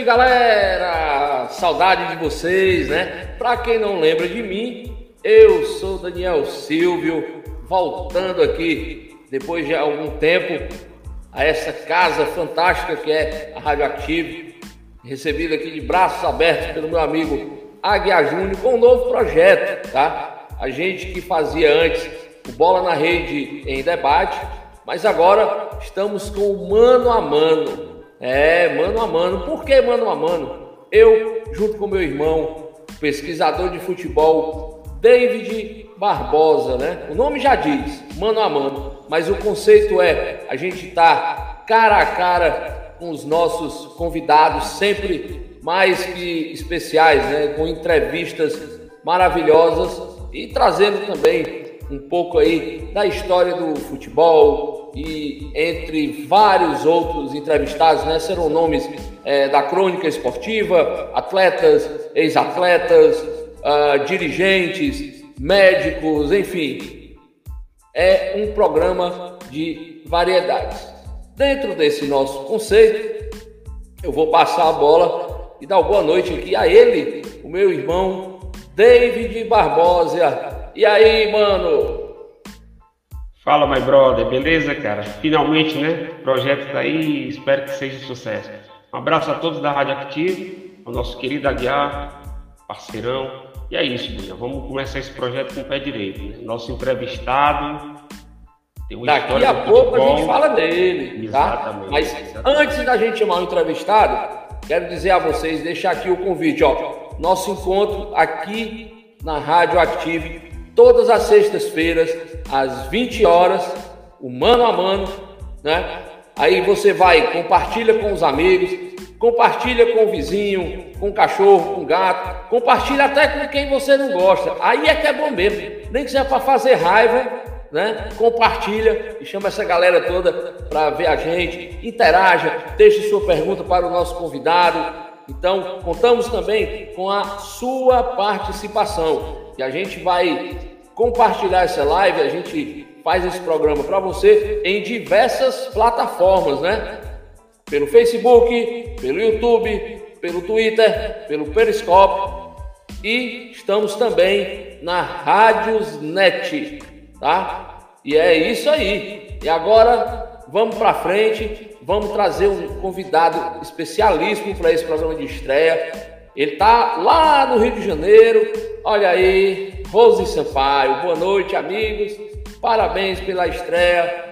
Noite, galera! Saudade de vocês, né? Para quem não lembra de mim, eu sou Daniel Silvio, voltando aqui depois de algum tempo a essa casa fantástica que é a Rádio Active, recebido aqui de braços abertos pelo meu amigo Aguiar Júnior com um novo projeto, tá? A gente que fazia antes o Bola na Rede em debate, mas agora estamos com o mano a mano. É, mano a mano. Por que mano a mano? Eu, junto com meu irmão, pesquisador de futebol David Barbosa, né? O nome já diz, mano a mano, mas o conceito é a gente tá cara a cara com os nossos convidados, sempre mais que especiais, né? Com entrevistas maravilhosas e trazendo também um pouco aí da história do futebol e entre vários outros entrevistados, né? Serão nomes é, da crônica esportiva, atletas, ex-atletas, uh, dirigentes, médicos, enfim. É um programa de variedades. Dentro desse nosso conceito, eu vou passar a bola e dar boa noite aqui a ele, o meu irmão David Barbosa. E aí, mano? Fala, my brother, beleza, cara? Finalmente, né? O projeto tá aí, espero que seja um sucesso. Um abraço a todos da Rádio Active, ao nosso querido Aguiar, parceirão, e é isso, Bia. Vamos começar esse projeto com o pé direito. Né? Nosso entrevistado. Daqui a pouco a gente fala dele. Tá? Exatamente. Tá? Mas exatamente. antes da gente chamar o entrevistado, quero dizer a vocês, deixar aqui o convite. Ó, nosso encontro aqui na Rádio Active, todas as sextas-feiras, às 20 horas, o mano a mano, né? Aí você vai, compartilha com os amigos, compartilha com o vizinho, com o cachorro, com o gato, compartilha até com quem você não gosta. Aí é que é bom mesmo. Nem que seja para fazer raiva, né? Compartilha e chama essa galera toda para ver a gente, interaja, deixe sua pergunta para o nosso convidado. Então, contamos também com a sua participação. E a gente vai compartilhar essa live, a gente faz esse programa para você em diversas plataformas, né? pelo Facebook, pelo YouTube, pelo Twitter, pelo Periscope e estamos também na Rádios Net, tá? E é isso aí. E agora vamos para frente, vamos trazer um convidado especialíssimo para esse programa de estreia. Ele tá lá no Rio de Janeiro. Olha aí, Rose Sampaio. Boa noite, amigos. Parabéns pela estreia.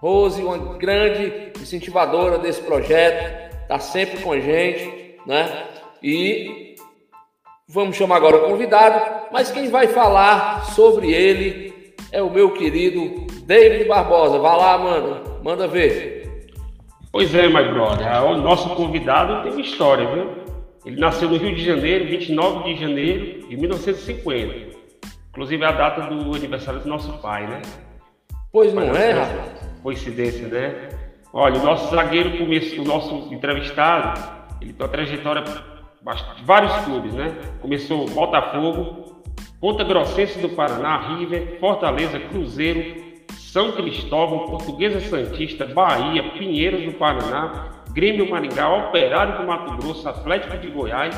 Rose, uma grande incentivadora desse projeto, está sempre com a gente, né? E vamos chamar agora o convidado, mas quem vai falar sobre ele é o meu querido David Barbosa. Vai lá, mano, manda ver. Pois é, my brother, o nosso convidado tem uma história, viu? Ele nasceu no Rio de Janeiro, 29 de janeiro de 1950. Inclusive é a data do aniversário do nosso pai, né? Pois não é, rapaz? coincidência, né? Olha, o nosso zagueiro, começou, o nosso entrevistado, ele tem uma trajetória de vários clubes, né? Começou Botafogo, Ponta Grossense do Paraná, River, Fortaleza, Cruzeiro, São Cristóvão, Portuguesa Santista, Bahia, Pinheiros do Paraná, Grêmio Maringá, Operário do Mato Grosso, Atlético de Goiás,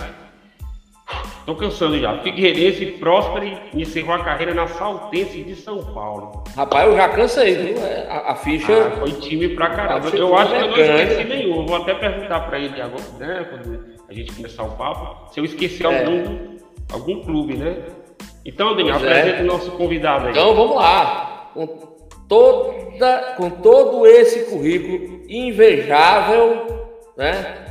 Tô cansando já. Figueirense, Próspero encerrou a carreira na Saltense de São Paulo. Rapaz, eu já cansei, viu? É, a, a ficha. Ah, foi time pra caramba. Eu acho que eu não esqueci nenhum. Vou até perguntar pra ele agora, né? Quando a gente começar o papo, se eu esqueci é. algum, algum clube, né? Então, Daniel, pois apresenta é. o nosso convidado aí. Então vamos lá. Toda, com todo esse currículo invejável, né?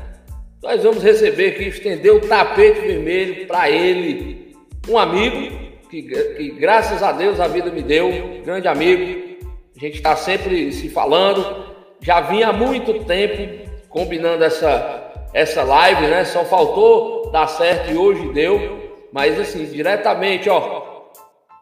nós vamos receber aqui, estender o tapete vermelho para ele, um amigo que, que, graças a Deus a vida me deu, grande amigo. A gente está sempre se falando, já vinha há muito tempo combinando essa, essa live, né? Só faltou dar certo e hoje deu. Mas assim, diretamente, ó,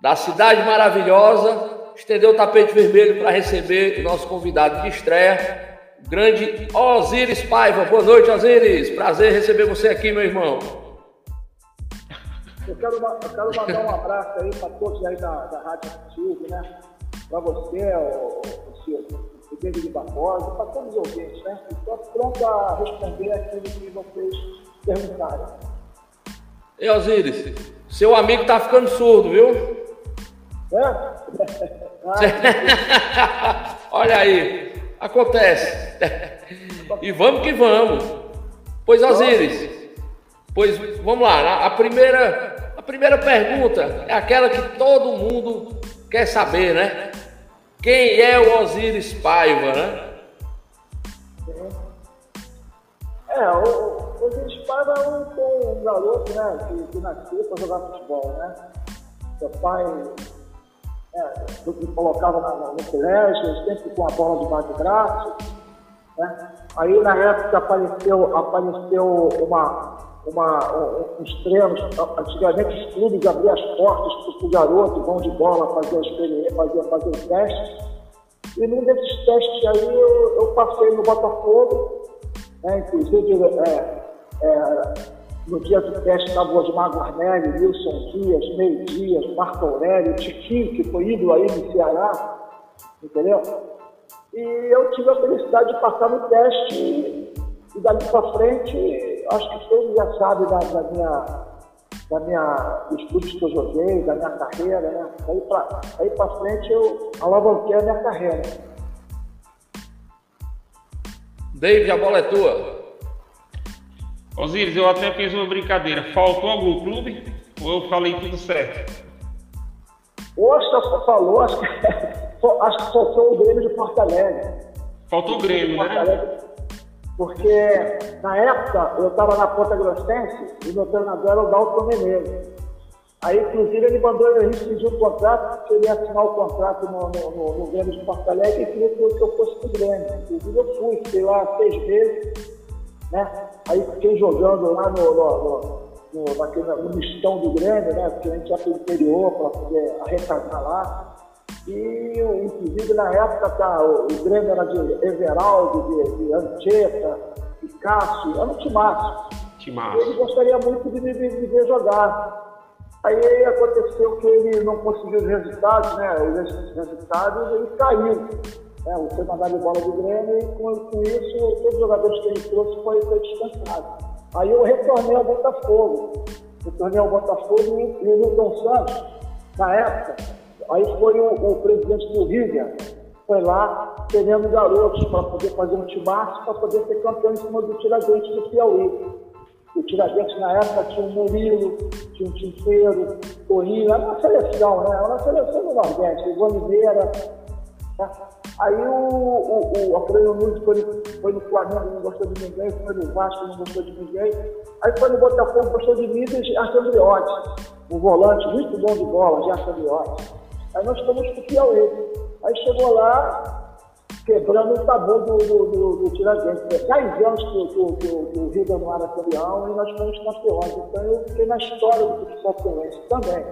da cidade maravilhosa, estendeu o tapete vermelho para receber o nosso convidado de estreia, grande Osiris Paiva. Boa noite, Osiris. Prazer receber você aqui, meu irmão. Eu quero, eu quero mandar um abraço aí para todos aí da, da Rádio Silvio, né? Para você, o, o, Ribeiro de Barbosa, para todos os ouvintes, né? Estou pronto a responder aquilo que vocês perguntaram. E Osiris, seu amigo tá ficando surdo, viu? É? Olha aí, acontece. e vamos que vamos. Pois Osiris, pois vamos lá. A primeira, a primeira pergunta é aquela que todo mundo quer saber, né? Quem é o Osiris Paiva, né? É, o, Osiris Paiva é um, um garoto, né, que, que nasceu para jogar futebol, né? Seu pai é, me colocava na, no colégio, sempre com a bola debaixo do braço, né? Aí na época apareceu, apareceu uma, uma, um, uns treinos, antigamente os clubes abriam as portas para o garoto, vão de bola, fazer experiência, fazer, fazer o teste. E num desses testes aí eu, eu passei no Botafogo, né, inclusive é, é, no dia do teste estava Osmar Guarnelli, Wilson Dias, Meio Dias, Marco Aurélio, Tiquinho, que foi ídolo aí no Ceará, entendeu? E eu tive a felicidade de passar no teste e dali para frente, acho que todos já sabem da, da minha, da minha, dos que eu joguei, da minha carreira, né? Aí para aí pra frente eu alavanquei a minha carreira. David, a bola é tua. Osiris, eu até fiz uma brincadeira. Faltou algum clube? Ou eu falei tudo certo? Poxa, falou, acho que, acho que faltou o Grêmio de Porto Alegre. Faltou o Grêmio, né? Porque na época eu estava na Ponta Grossense e meu treinador era o Dalton Menezes. Aí, inclusive, ele mandou eu pedir um contrato, porque ele ia assinar o contrato no, no, no, no Grêmio de Porto Alegre e queria que eu fosse para o Grêmio. Inclusive, eu fui, fiquei lá seis meses, né? Aí fiquei jogando lá no, no, no, naquele, no mistão do Grêmio, né? Porque a gente ia para o interior para poder arrecadar lá. E, inclusive, na época, tá, o, o Grêmio era de Everaldo, de, de Anchieta, de Cássio, era um timaço. timaço. Ele gostaria muito de me ver jogar. Aí aconteceu que ele não conseguiu os resultados, né? Os resultados, ele caiu. Né? O foi mandado de bola do Grêmio e com, com, isso todos os jogadores que ele trouxe foi, foi descansado. Aí eu retornei ao Botafogo. Retornei ao Botafogo e, e o Milton Santos, na época, aí foi o, o presidente do River, foi lá querendo garotos para poder fazer um timaço, para poder ser campeão em cima do Tiradentes do Piauí. O Tiradentes, na época, tinha o Murilo, tinha o Tinteiro, Torinho, era uma seleção, né? Era uma seleção do Nordeste, o Mineira. Aí o, o, o Alfredo Nunes foi, foi no Flamengo, não gostou de ninguém, foi no Vasco, não gostou de ninguém. Aí foi no Botafogo, gostou de mim e Gerson Briotti, um volante muito bom de bola, Gerson Briotti. Aí nós fomos pro Piauí. Aí chegou lá, quebrando o tabu do, do, do, do Tiradentes. Dez anos que, o Rio não era campeão e nós fomos campeões. Então eu fiquei na história do futebol cearense também.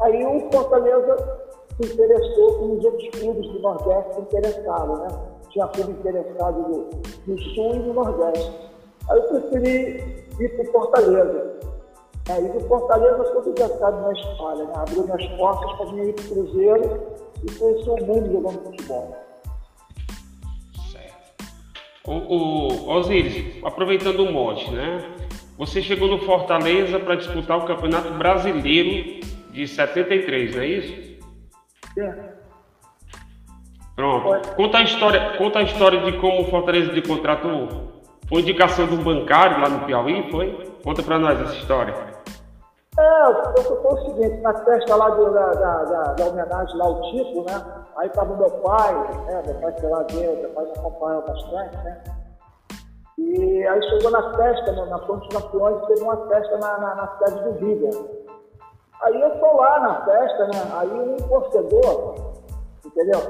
Aí o Fortaleza se interessou com os outros clubes do Nordeste se interessaram, né? Tinha clube interessado do, do Sul e do Nordeste. Aí eu preferi ir para Fortaleza. E do Fortaleza, todo já sabe na história, né? Abriu minhas portas para vir para o Cruzeiro e conhecer o mundo jogando futebol. O, o Osiris, aproveitando o mote, né? Você chegou no Fortaleza para disputar o Campeonato Brasileiro de 73, não é isso? Pronto. Conta a história, conta a história de como o Fortaleza de contratou. Foi indicação do bancário lá no Piauí, foi? Conta para nós essa história. É, foi o seguinte, na festa lá de, da, da, da, da, homenagem lá ao Tico, né? Aí tava meu pai, né? Meu pai foi lá ver, meu pai acompanhou bastante, né? E aí chegou na festa, na Ponte Campeões, teve uma festa na, na, na cidade do Riga. Aí eu tô lá na festa, né? Aí um torcedor, entendeu?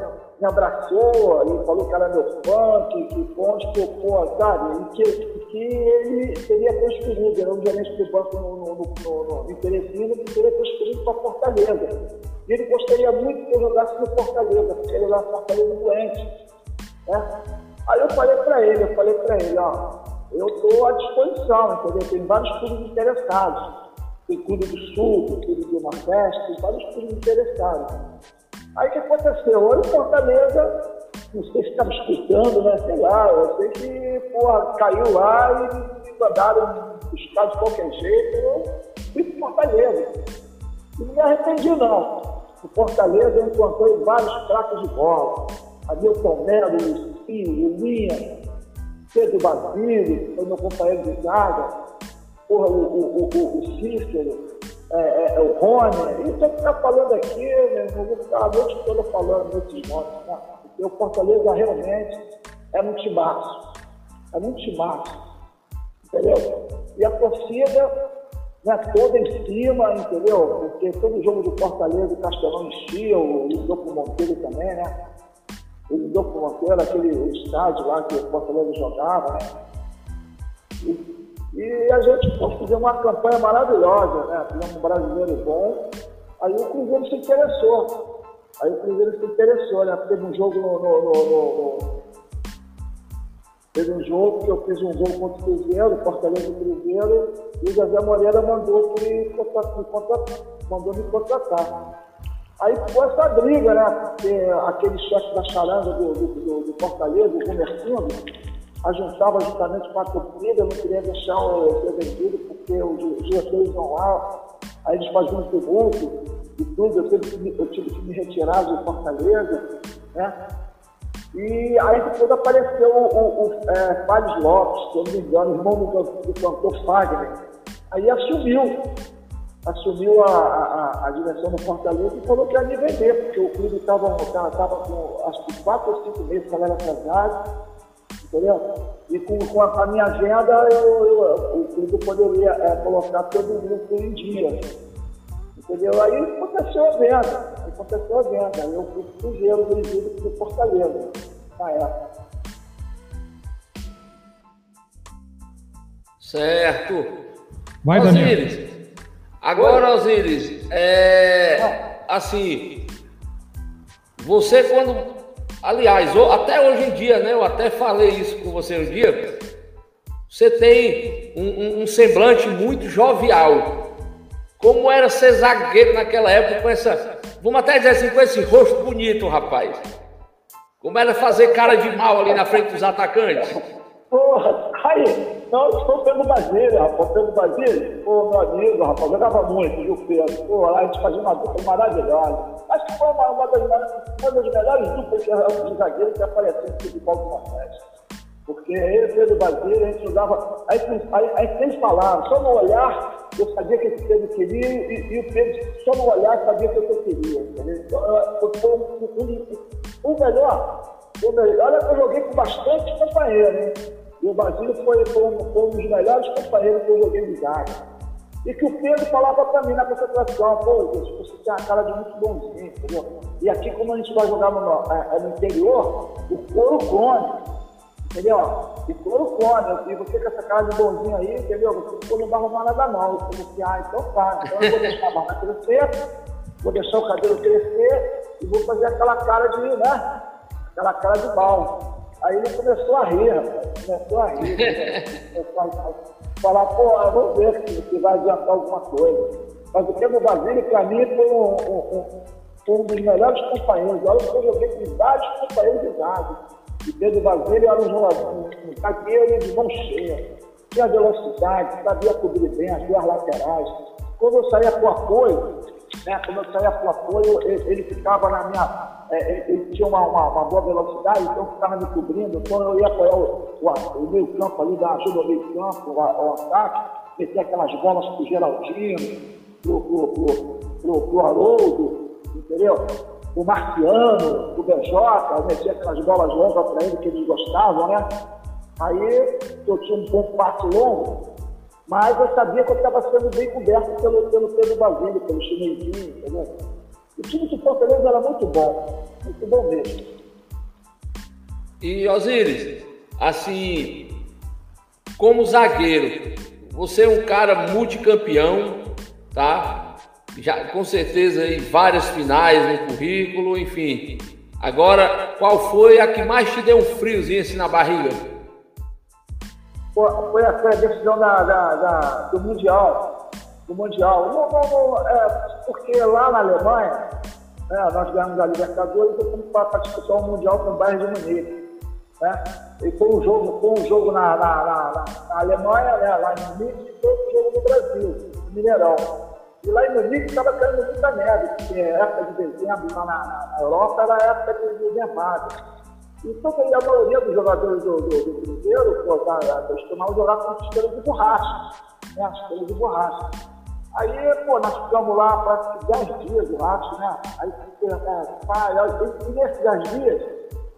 Me abraçou e falou que era meu fã, que, que ponte, que pô, sabe? E que, que ele seria transferido, era um gerente do banco no, no, no, no, no Teresina, que seria transferido para Fortaleza. E ele gostaria muito que eu jogasse no Fortaleza, porque ele era Fortaleza doente. Né? Aí eu falei para ele, eu falei para ele, ó, eu estou à disposição, entendeu? Tem vários clubes interessados. Tem clube do Sul, tem clube do Nordeste, tem vários clubes interessados. Aí o que aconteceu? Hoje o Fortaleza não sei se estava escutando, né? Sei lá, eu sei que, porra, caiu lá e mandaram buscar de qualquer jeito. Eu fui para Fortaleza. E não me arrependi, não. No Fortaleza eu encontrei vários craques de bola. Hamilton Melo, Lucinho, Lulinha, Pedro Basílio, foi meu companheiro de zaga, porra, o, o, o, o Cícero, é, é, é, o Rony. Se eu ficar falando aqui, meu irmão, vou ficar a noite toda falando desses nomes. Né? Porque o Fortaleza realmente é um timaço. É um timaço. Entendeu? E a torcida né, toda em cima, entendeu? Porque todo jogo do Fortaleza, o Castelão enchia, o Isdoco Monteiro também, né? O Isdoco Monteiro, aquele estádio lá que o Fortaleza jogava, né? E a gente pô, fizemos uma campanha maravilhosa, né? Fizemos um brasileiro bom. Aí o Cruzeiro se interessou. Aí o Cruzeiro se interessou, né? Teve um jogo no, no, no, no Teve um jogo que eu fiz um gol contra o Cruzeiro, Fortaleza Cruzeiro, e o José Moreira mandou me, contratar, mandou me contratar. Aí ficou essa briga, né? Aquele chefe da charanga do, do, do, do Fortaleza, o Gumercindo, ajuntava justamente com a torcida, não queria deixar o ser vendido, porque os diretores vão lá, aí eles faziam um tributo e tudo, eu tive, eu tive que me retirar do Fortaleza, né? E aí depois apareceu o, o, o é, Fábio Lopes, se eu me engano, irmão do, do cantor Fagner. Aí assumiu, assumiu a, a, a, direção do Fortaleza e falou que ia me vender, porque o clube estava com acho que quatro ou cinco meses que ela era atrasado, entendeu? E com, com a, a, minha agenda eu, eu, o clube poderia é, colocar todo o grupo em dia. Entendeu? Aí aconteceu a venda, aconteceu a venda. Aí eu fui pro Cruzeiro dirigido pro Fortaleza, na época. Certo. Vai, Osiris. Agora, Osiris, é, assim, você quando, aliás, até hoje em dia, né, eu até falei isso com você um dia, você tem um, um, um semblante muito jovial, como era ser zagueiro naquela época com essa, vamos até dizer assim, com esse rosto bonito, rapaz. Como era fazer cara de mal ali na frente dos atacantes. Porra, aí, não, estou pelo Basílio, rapaz, pelo Basílio, pô, meu amigo, rapaz, jogava muito, viu, Pedro? Pô, a gente fazia uma dupla maravilhosa. Acho que foi uma, uma, das, uma das melhores duplas de zagueiro que apareceu no futebol do Nordeste. Porque ele, Pedro Basílio, a gente usava. Aí, aí, aí sem falar, só no olhar, eu sabia que esse Pedro queria, e, e o Pedro, só no olhar, sabia que eu queria. Entendeu? Então, foi um, um, um melhor. Olha que eu joguei com bastante companheiro, hein? E o Basílio foi, um, dos melhores companheiros que eu joguei de zaga. E que o Pedro falava para mim na concentração, pô, você tem a cara de muito bonzinho, entendeu? E aqui, como a gente vai jogar no, é, no interior, o couro come. Entendeu? E clorofone, e você com essa cara de bonzinho aí, entendeu? Você não vai arrumar nada não. Eu assim, ah, então tá. Então eu vou deixar a barba crescer, vou deixar o cabelo crescer e vou fazer aquela cara de, né? Aquela cara de mal. Aí ele começou a rir, rapaz. Começou a rir. Começou a falar, pô, vamos ver se, se vai adiantar alguma coisa. Mas o Pedro Basílio, para mim, foi um, um, um, um, dos melhores companheiros. Olha que eu joguei com vários companheiros de idade. E Pedro Basílio era um jogador, um zagueiro de mão cheia. Tinha velocidade, sabia cobrir bem as duas laterais. Quando eu saía o apoio, né, quando eu saía para o apoio, ele, ele, ficava na minha. É, ele tinha uma, uma, uma, boa velocidade, então ficava me cobrindo. Quando eu ia apoiar o, o, o meio campo ali, dar ajuda ao meio campo, o, o ataque, meter aquelas bolas para o Geraldino, para o Haroldo, entendeu? o Marciano, o BJ, metia aquelas bolas longas para ele que eles gostavam, né? Aí eu tinha um bom passe longo, mas eu sabia que eu estava sendo bem coberto pelo, pelo Pedro Basílio, pelo chinesinho, entendeu? O time de Fortaleza era muito bom, muito bom mesmo. E Osiris, assim, como zagueiro, você é um cara multicampeão, tá? já com certeza aí várias finais no currículo, enfim. Agora, qual foi a que mais te deu um friozinho assim na barriga? Foi a, foi a decisão da, da, da, do Mundial. Do Mundial. Não, não, não, é, porque lá na Alemanha, né? nós ganhamos a Libertadores e fomos para disputar o Mundial com o Bayern de Munique. Né? E foi um jogo, foi um jogo na, na, na, na Alemanha, né? lá em Munique, e foi um jogo no Brasil, no Mineirão. E lá em Munique estava caindo muita neve, porque época de dezembro lá na, na Europa era época de, de nevada. Então, a maioria dos jogadores do, do, do Cruzeiro, pô, tá, costumavam jogar com estrelas de borracha, né? Estrelas de borracha. Aí, pô, nós ficamos lá quase 10 dias, eu acho, né? Aí, é, pai, e nesses 10 dias,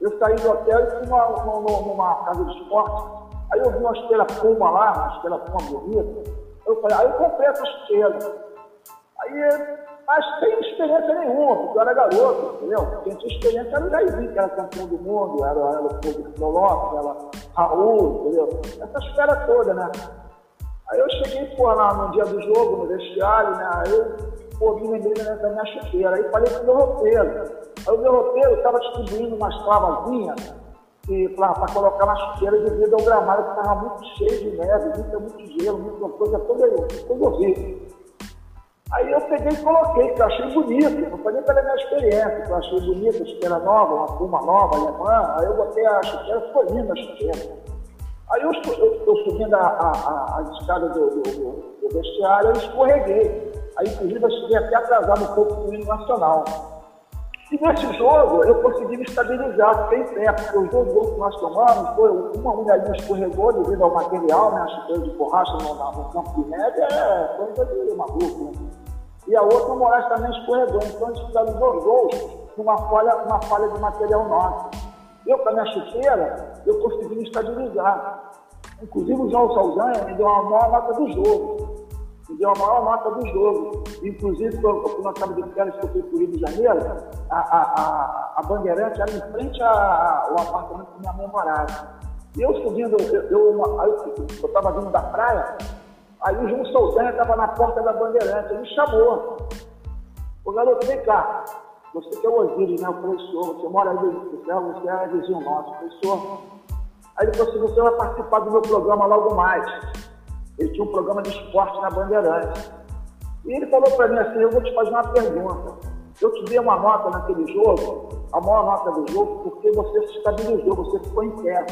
eu saí do hotel e fui numa, numa, numa casa de esporte. Aí eu vi uma esteira Puma lá, uma esteira Puma bonita. Eu falei, aí eu comprei essa esteira. Aí, mas sem experiência nenhuma, porque eu era garoto, entendeu? Quem tinha experiência era o Jairzinho, que era campeão do mundo, era, era o Fogo Lopes, era Raul, entendeu? Essa esfera toda, né? Aí eu cheguei, pô, lá no dia do jogo, no vestiário, né? Aí eu, pô, me lembrei da minha chuteira. Aí falei pro meu roteiro. Aí o meu roteiro estava distribuindo umas travazinhas para colocar na chuteira devido ao gramado que estava muito cheio de neve, muito, muito gelo, muita coisa toda, toda horrível. Aí eu peguei e coloquei, que eu achei bonito, não foi nem pela minha experiência, que eu achei bonita, chuteira nova, uma puma nova, alemã, aí eu botei a chuteira, ficou linda a chuteira. Aí eu, eu, eu subindo a, a, a escada do, do, do, vestiário, eu escorreguei. Aí, inclusive, eu cheguei até atrasado um pouco no hino nacional. E nesse jogo, eu consegui me estabilizar, fiquei pé, porque os dois gols que nós tomamos, foi uma unha escorregou devido ao material, né, a chuteira de borracha no, no, campo de neve, é coisa de maluco, né? E a outra, o Moraes também escorregou, então fizeram dois gols numa falha, uma falha de material nosso. Eu, com a minha chuteira, eu consegui me estabilizar. Inclusive, o João Saldanha me deu uma maior nota do jogo. Me deu a maior nota do jogo. Inclusive, quando nós estávamos de férias que eu fui para o Rio de Janeiro, a, a, a, a Bandeirante era em frente ao apartamento que minha mãe morava. E eu subindo, eu estava vindo da praia, aí o João Saldanha estava na porta da Bandeirante, ele me chamou. Ô garoto, vem cá, você que é o Osíris, né, o professor, você mora aí, você, você é vizinho nosso, professor. Aí ele falou assim, você vai participar do meu programa logo mais. Ele tinha um programa de esporte na Bandeirante. E ele falou para mim assim, eu vou te fazer uma pergunta. Eu te dei uma nota naquele jogo, a maior nota do jogo, porque você se estabilizou, você ficou em pé.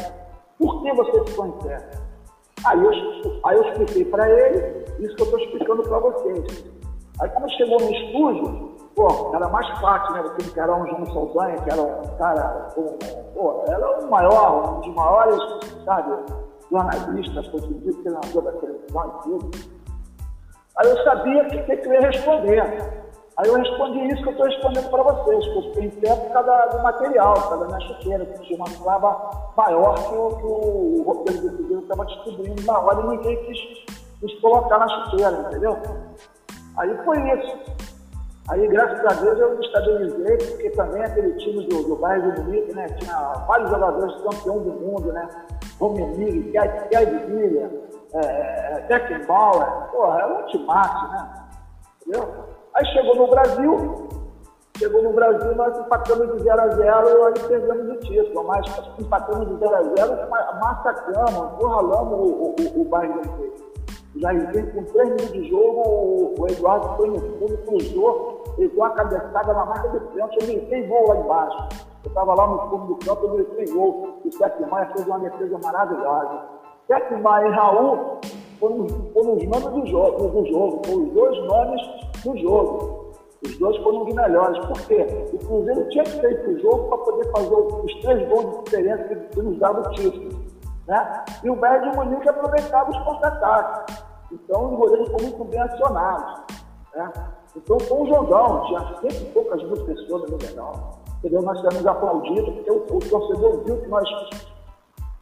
Por que você ficou em pé? Aí eu, aí eu expliquei para ele isso que eu estou explicando para vocês. Aí quando chegou no estúdio, pô, era mais fácil, né? Que era um João Saldanha, que era um cara, um, pô, era o maior, um dos maiores, sabe, jornalistas, conseguiu treinador da televisão e tudo. Aí eu sabia que, que, que eu ia responder. Aí eu respondi isso que eu estou respondendo para vocês, que eu pé por causa do material, causa da minha chuteira, que tinha uma clava maior que o, que roteiro do Cruzeiro estava distribuindo na hora e ninguém quis, quis colocar na chuteira, entendeu? Aí foi isso. Aí, graças a Deus, eu me estabilizei, porque também aquele time do, do bairro do Munique, né, tinha vários jogadores campeão do mundo, né, Romemir, Guy Villa, é, Beckenbauer, porra, era um timaço, né, entendeu? Aí chegou no Brasil, chegou no Brasil, nós empatamos de 0 a 0 e perdemos o título, mas empatamos de 0 a 0 massacramos, encurralamos o, o, o, o bairro do Munique. Já com três minutos de jogo, o Eduardo foi no fundo, cruzou, pegou a cabeçada na marca do pênalti, ele tem gol lá embaixo. Eu estava lá no fundo do campo, ele tem gol. O Sete Maia fez uma defesa maravilhosa. Sete Maia e Raul foram, foram os nomes do jogo, do jogo, foram os dois nomes do jogo. Os dois foram os melhores. Por quê? O Cruzeiro tinha que feito o jogo para poder fazer os três gols de diferença que nos dava o título. Né? E o Bayern de Munique aproveitava os contra-ataques. Então, os goleiros foram muito bem acionados. Né? Então, foi um jogão, tinha sempre poucas mil pessoas no. Entendeu? Nós tivemos aplaudido, porque o, o torcedor viu que nós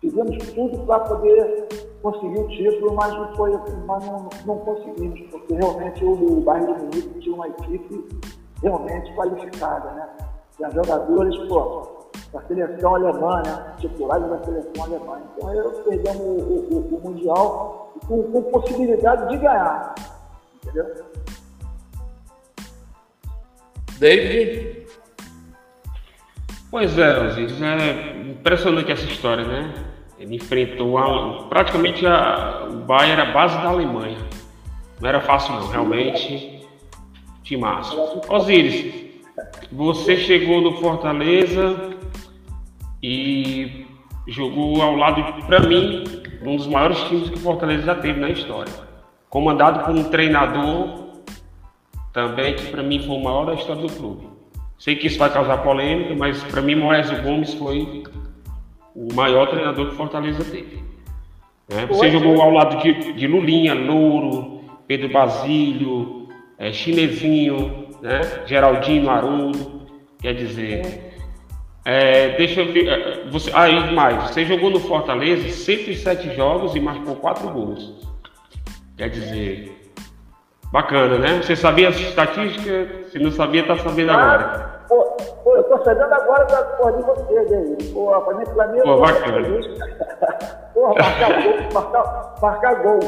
fizemos tudo para poder conseguir o título, mas não, foi, mas não, não conseguimos, porque realmente o, o Bayern de Munique tinha uma equipe realmente qualificada, né? Tinha jogadores, pô, da seleção alemã, né? Titulares da seleção alemã. Então aí perdemos o, o, o Mundial com, com, possibilidade de ganhar. Entendeu? David? Pois é, Osiris, é impressionante essa história, né? Ele enfrentou a, praticamente a, o Bayern era a base da Alemanha. Não era fácil não, realmente. Timaço. Osiris, Você chegou no Fortaleza e jogou ao lado, para mim, um dos maiores times que o Fortaleza já teve na história. Comandado por um treinador também que para mim foi o maior da história do clube. Sei que isso vai causar polêmica, mas para mim Moraes Gomes foi o maior treinador que Fortaleza teve. Né? Você jogou ao lado de, de Lulinha, Louro, Pedro Basílio, é, Chinesinho, né? Geraldinho Haroldo. Quer dizer, é, deixa eu ver. É, você, aí mais, você jogou no Fortaleza 107 jogos e marcou 4 gols. Quer dizer, bacana, né? Você sabia as estatísticas? Se não sabia, tá sabendo ah, agora. Pô, pô, eu tô sabendo agora da porra de vocês aí. Pô, pra mim, pra mim, pô, bacana. Porra, marcar gol, marcar, marcar gol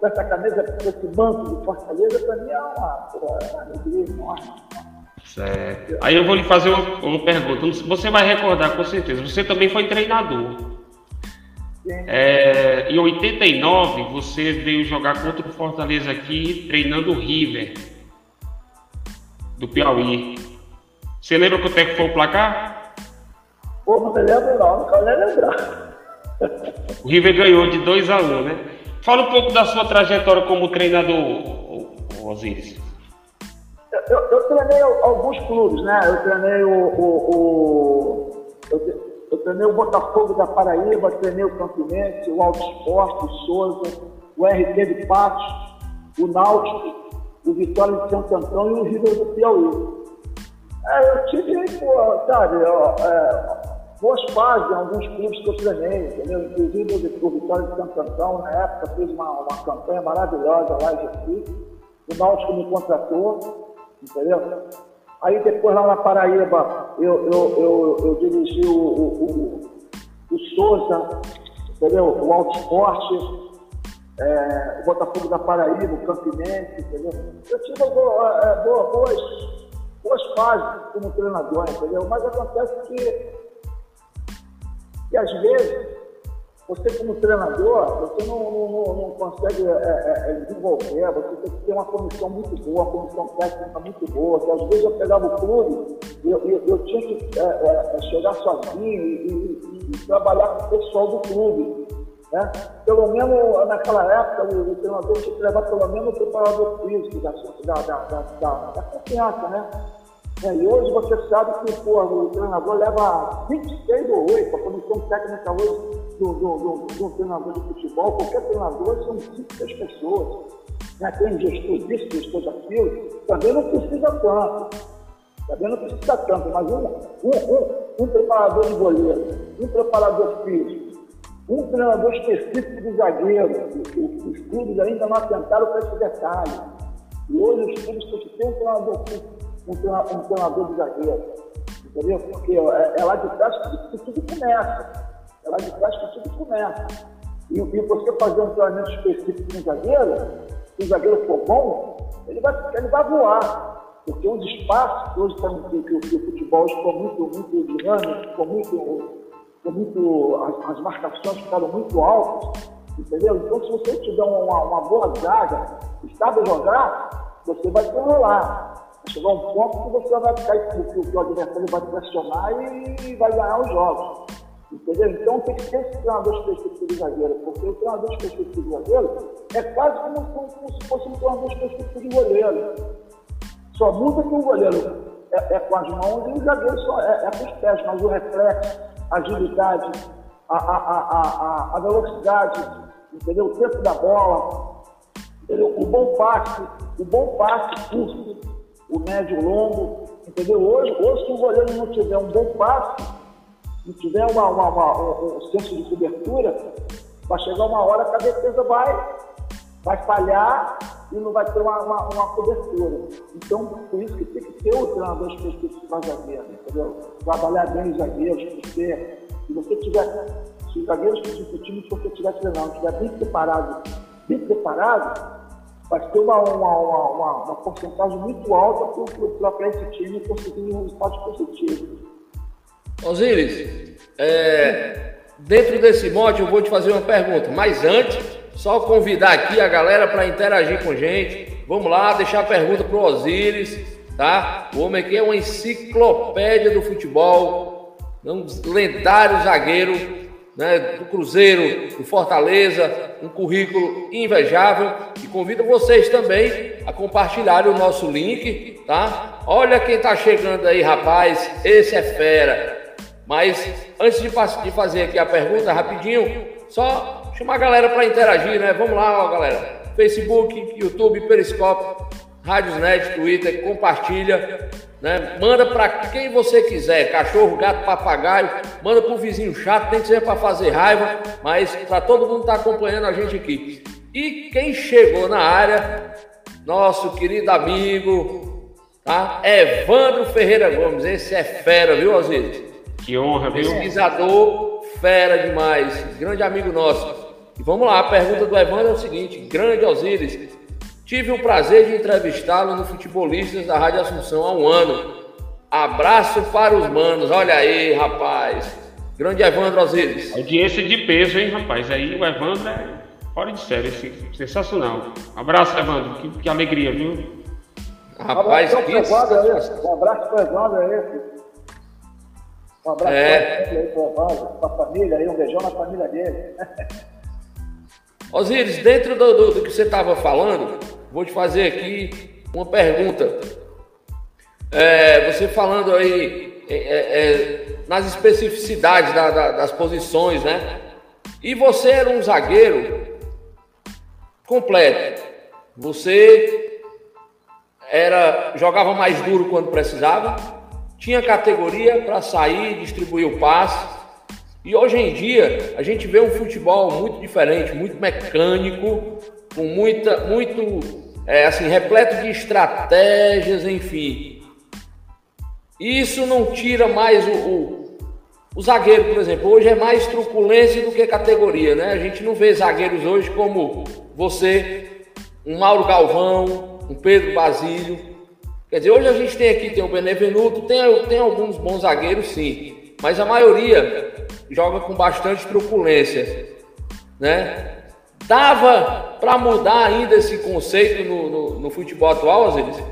com essa camisa, com esse banco de Fortaleza, pra mim é uma, porra, é uma alegria enorme. Certo. Aí eu vou lhe fazer uma, uma, pergunta. Você vai recordar com certeza. Você também foi treinador. É, em 89, você veio jogar contra o Fortaleza aqui, treinando o River, do Piauí. Você lembra quanto é que foi o placar? Pô, não lembro não, não quero lembrar. O River ganhou de 2 a 1 um, né? Fala um pouco da sua trajetória como treinador, Osiris eu, eu, treinei alguns clubes, né? Eu treinei o, o, o eu, eu, treinei o Botafogo da Paraíba, treinei o Campinense, o Alto Esporte, o Souza, o RT de Patos, o Náutico, o Vitória de Santo Antão e o River do Piauí. É, eu tive, pô, sabe, ó, é, boas fases em alguns clubes que eu treinei, entendeu? Inclusive o Vitória de Santo Antão, na época, fez uma, uma campanha maravilhosa lá em Recife. O Náutico me contratou entendeu? Aí depois lá na Paraíba eu, eu, eu, eu dirigi o, o, o, o Souza, entendeu? O Alto Esporte, é, o Botafogo da Paraíba, o Campinense, entendeu? Eu tive boa, é, boa, boas, boas fases como treinador, entendeu? Mas acontece que, que às vezes você como treinador, você não, não, não consegue é, é, é, desenvolver, você tem que ter uma comissão muito boa, uma comissão técnica muito boa, que às vezes eu pegava o clube, eu, eu, eu tinha que é, é, é chegar sozinho e, e, e, trabalhar com o pessoal do clube. Né? Pelo menos naquela época o, o treinador tinha que levar pelo menos o preparador físico da, da, da, da, da confiança, né? É, e hoje você sabe que pô, o treinador leva 26 ou 8, a comissão técnica hoje do, do, do, do treinador de futebol, qualquer treinador são 5, 6 pessoas. Né? Tem gestor disso, gestor daquilo, também não precisa tanto. Também não precisa tanto, mas um, um, um, um preparador de goleiro, um preparador físico, um treinador específico de zagueiro. Os, clubes ainda não atentaram para esse detalhe. E hoje os clubes têm que ter um treinador um, treinador, um treinador de zagueiro. Entendeu? Porque é, é lá de trás que, que tudo começa. É lá de trás que tudo começa. E, e você fazer um treinamento específico com o zagueiro, se o zagueiro for bom, ele vai, ele vai voar. Porque os espaços que hoje estão, que, que, que o futebol ficou muito, muito dinâmico, ficou muito, muito as, as, marcações ficaram muito altas, entendeu? Então, se você tiver uma, uma boa zaga, sabe jogar, você vai se enrolar chegar um ponto que você vai ficar, que, o adversário vai pressionar e vai ganhar os jogos. Entendeu? Então tem que ter esse treinador específico de zagueiro, porque o treinador específico de zagueiro é quase como, como, como se fosse um treinador específico de goleiro. Só muda que o goleiro é, é, com as mãos e o zagueiro só é, é com os pés, mas o reflexo, agilidade, a, a, a, a, velocidade, entendeu? o tempo da bola, entendeu? o bom passe, o bom passe curto o médio longo, entendeu? Hoje, hoje se o goleiro não tiver um bom passe, não tiver uma, uma, uma, um, senso de cobertura, vai chegar uma hora que a defesa vai, vai falhar e não vai ter uma, uma, uma cobertura. Então, por isso que tem que ter o treinador específico para zagueiro, entendeu? Trabalhar bem os zagueiros, porque se você tiver, se os zagueiros do time que você estiver treinando estiver bem preparado, bem preparado, vai ter uma, uma, uma, uma, porcentagem muito alta para esse time conseguir resultados positivos. Osiris, é, dentro desse mote eu vou te fazer uma pergunta, mas antes, só convidar aqui a galera para interagir com a gente. Vamos lá, deixar a pergunta para o Osiris, tá? O homem aqui é uma enciclopédia do futebol, um lendário zagueiro né, do Cruzeiro, do Fortaleza, um currículo invejável e convido vocês também a compartilhar o nosso link, tá? Olha quem tá chegando aí, rapaz, esse é fera. Mas antes de fazer aqui a pergunta rapidinho, só chamar a galera para interagir, né? Vamos lá, ó, galera. Facebook, YouTube, Periscope, Rádiosnet, Twitter, compartilha, né? Manda para quem você quiser, cachorro, gato, papagaio, manda para o vizinho chato, tem que ser para fazer raiva, mas para todo mundo estar tá acompanhando a gente aqui. E quem chegou na área, nosso querido amigo, tá? Evandro Ferreira Gomes, esse é fera, viu, Osiris? Que honra, viu? Pesquisador, fera demais, grande amigo nosso. E vamos lá, a pergunta do Evandro é o seguinte: grande Osiris, Tive o prazer de entrevistá-lo no Futebolistas da Rádio Assunção há um ano. Abraço para os manos. Olha aí, rapaz. Grande Evandro Osiris. Audiência de peso, hein, rapaz? Aí o Evandro é fora de série, sensacional. Abraço, Evandro. Que, que alegria, viu? Rapaz, um abraço, que... Um abraço para o Evandro aí. Um abraço é. para o Evandro, para a família aí, um beijão na família dele. Osiris, dentro do, do, do que você estava falando, vou te fazer aqui uma pergunta. É, você falando aí é, é, é, nas especificidades da, da, das posições, né? E você era um zagueiro completo. Você era jogava mais duro quando precisava, tinha categoria para sair, distribuir o passe. E hoje em dia a gente vê um futebol muito diferente, muito mecânico, com muita, muito é, assim, repleto de estratégias, enfim. Isso não tira mais o, o, o, zagueiro, por exemplo. Hoje é mais truculência do que categoria, né? A gente não vê zagueiros hoje como você, um Mauro Galvão, um Pedro Basílio. Quer dizer, hoje a gente tem aqui, tem o Benevenuto, tem, tem alguns bons zagueiros, sim. Mas a maioria joga com bastante truculência, né? Dava para mudar ainda esse conceito no, no, no futebol atual, Osiris?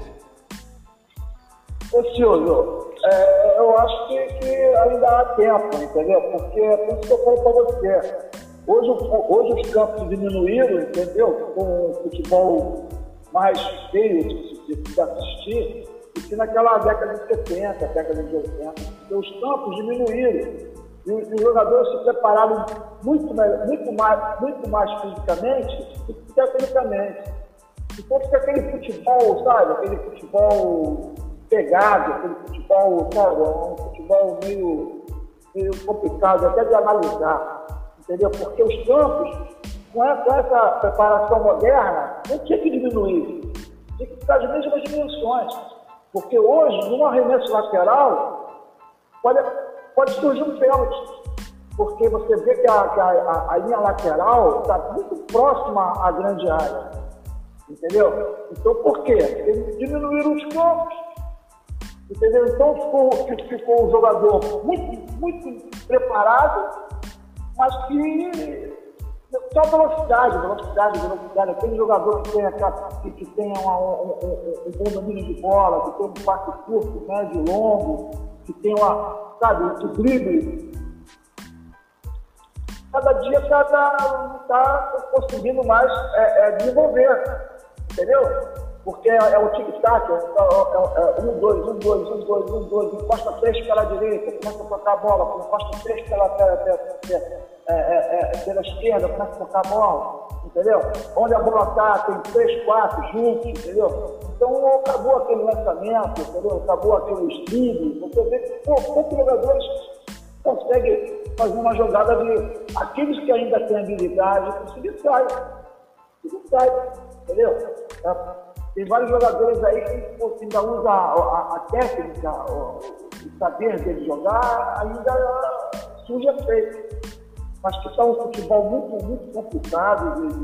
Ô Silvio, é, eu acho que, que, ainda há tempo, entendeu? Porque é por isso que eu falo para você. Hoje, hoje os campos diminuíram, entendeu? Com o futebol mais feio de, de assistir do que naquela década de 70, década de 80. Porque os campos diminuíram. E os jogadores se prepararam muito, muito, mais, muito mais fisicamente do que tecnicamente. Então fica aquele futebol, sabe? Aquele futebol pegado, aquele futebol, sabe? Um futebol meio, meio complicado até de analisar. Entendeu? Porque os campos, com essa preparação moderna, não tinha que diminuir. Tinha que ficar as mesmas dimensões. Porque hoje, num arremesso lateral, pode pode surgir um pênalti, porque você vê que a, que a, a, linha lateral está muito próxima à grande área. Entendeu? Então, por quê? Eles diminuíram os campos. Entendeu? Então, ficou, ficou um jogador muito, muito preparado, mas que só velocidade, velocidade, velocidade. Aquele jogador que tem, que, que tem uma, um, um, um, domínio de bola, que tem um passe curto, médio, longo, que tem uma, sabe, o drible. Cada dia está tá conseguindo mais é, é, desenvolver, entendeu? Porque é, é o tic-tac, é, é, é, um, dois, um, dois, um, dois, um, dois, encosta três pela direita, começa a tocar a bola, encosta três pela, pela, pela, pela esquerda, começa a tocar a bola, entendeu? Onde a bola está, tem três, quatro juntos, entendeu? Então acabou aquele lançamento, entendeu? Acabou aquele drible. Você vê que poucos jogadores conseguem fazer uma jogada de. Aqueles que ainda têm habilidade, conseguir sair. Conseguir sair, entendeu? É, tem vários jogadores aí que pô, ainda usam a, a, a, técnica, o, saber dele jogar, ainda surge efeito. Mas que está um futebol muito, muito complicado de,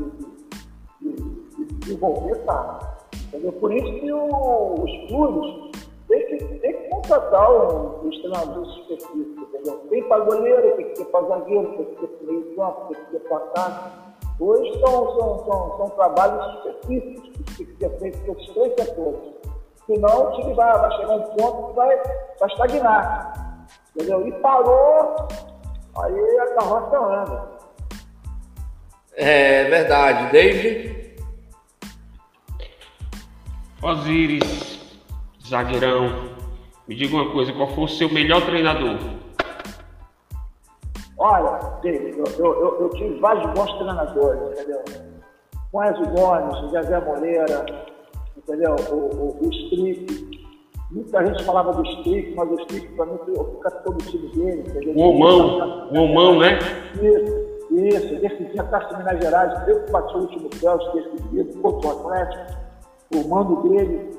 de, de, de desenvolver, tá? Entendeu? Por isso que o, os clubes têm que, têm que contratar um, um treinador específico, entendeu? Tem para goleiro, tem que ter para zagueiro, tem que ter para meio campo, tem que ter para ataque. Hoje são, são, são, são trabalhos específicos que têm que ser feitos pelos três setores. Senão o time vai, vai chegar um ponto que vai, vai estagnar. Entendeu? E parou, aí a carroça anda. É verdade. David? Osiris, zagueirão, me diga uma coisa, qual foi o seu melhor treinador? Olha, David, eu, eu, eu, tive vários bons treinadores, entendeu? Moésio Gomes, José Moreira, entendeu? O, o, o Strick. Muita gente falava do Strick, mas o Strick para mim foi o capitão do time dele? O Omão, o Omão, né? Isso, isso. Decidia Taça de Minas Gerais, eu que bati o último pênalti decidido contra o Atlético. O mando dele,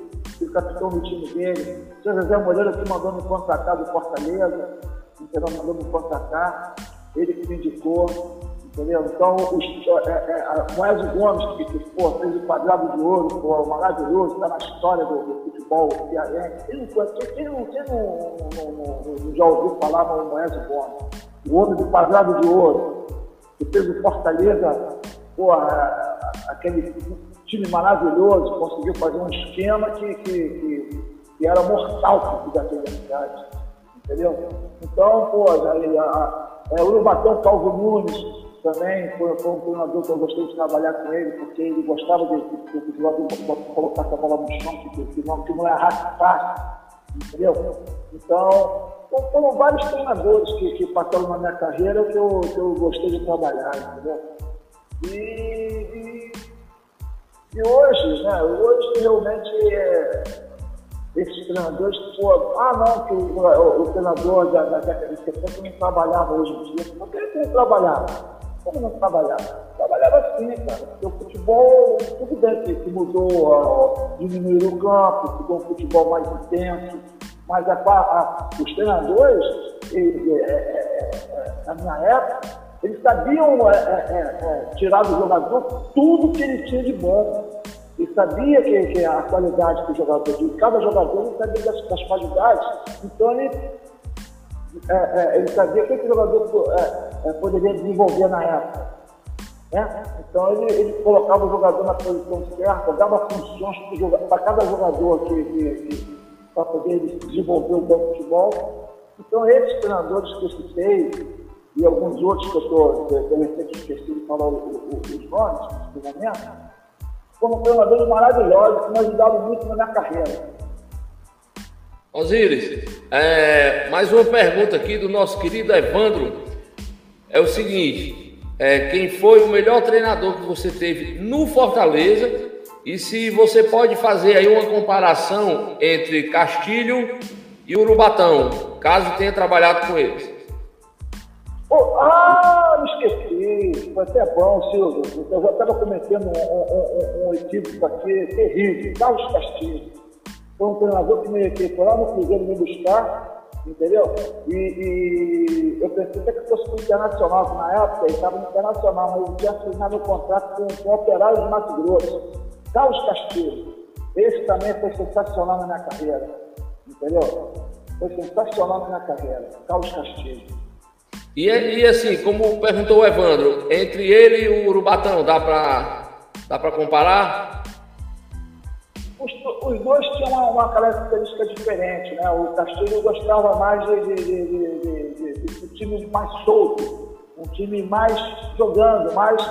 o capitão do time dele. O seu José Moreira que mandou me contratar do Fortaleza, entendeu? Mandou me contratar. Ele que me indicou. Entendeu? Então, os, é, é, a Moésio Gomes, que, que pô, fez o quadrado de ouro, pô, maravilhoso, está na história do, do futebol cearense. Quem, quem, não, quem não, não, já ouviu falar no Moésio Gomes? O homem do quadrado de ouro, que fez o Fortaleza, pô, aquele time maravilhoso, conseguiu fazer um esquema que, que, que, que era mortal para cidade. Entendeu? Então, pô, a, a, a, o Urubatão Calvo Nunes, também foi, foi um treinador que eu gostei de trabalhar com ele, porque ele gostava de, colocar essa bola no chão, que, que, não, que não é raça fácil, entendeu? Então, foram vários treinadores que, que passaram na minha carreira que eu, que eu gostei de trabalhar, entendeu? E, e, e hoje, né, hoje realmente é, esses treinadores, pô, ah não, que o, o, o treinador da, da década de 70 não trabalhava hoje em dia. Por que ele trabalhava? Como não trabalhava? Trabalhava assim, cara. Porque o futebol, tudo bem que, que mudou, diminuiu o campo, ficou um futebol mais intenso, mas a, a, os treinadores, e, é, é, é, na minha época, eles sabiam é, é, tirar do jogador tudo que ele tinha de bom. Ele sabia que, que a qualidade que o jogador tinha, cada jogador ele sabia das, das qualidades, então ele é, é, ele sabia o que, o jogador é, poderia desenvolver na época. Né? Então ele, ele, colocava o jogador na posição certa, dava funções para cada jogador que, que para poder desenvolver o bom futebol. Então esses treinadores que eu citei, e alguns outros que eu estou, de repente, esqueci de falar os nomes, no momento, foram treinadores maravilhosos que me ajudaram muito na minha carreira. Osíris, é, mais uma pergunta aqui do nosso querido Evandro. É o seguinte: é, quem foi o melhor treinador que você teve no Fortaleza? E se você pode fazer aí uma comparação entre Castilho e Urubatão, caso tenha trabalhado com eles. Oh, ah, me esqueci. Foi até bom, Silvio. Eu já estava cometendo um, um, um, um equívoco aqui terrível. Carlos Castilho. Foi um treinador que me que foi lá no Cruzeiro me buscar, entendeu? E, e eu pensei até que fosse Internacional, na época estava Internacional, mas ele tinha assinado um contrato com, com o Operário de Mato Grosso. Carlos Castilho. Esse também foi sensacional na minha carreira, entendeu? Foi sensacional na minha carreira, Carlos Castilho. E, e assim, como perguntou o Evandro, entre ele e o Urubatão, dá para dá comparar? Os, os dois tinham uma, uma, característica diferente, né? O Castilho gostava mais de, de, de, de, time mais solto, um time mais jogando, mais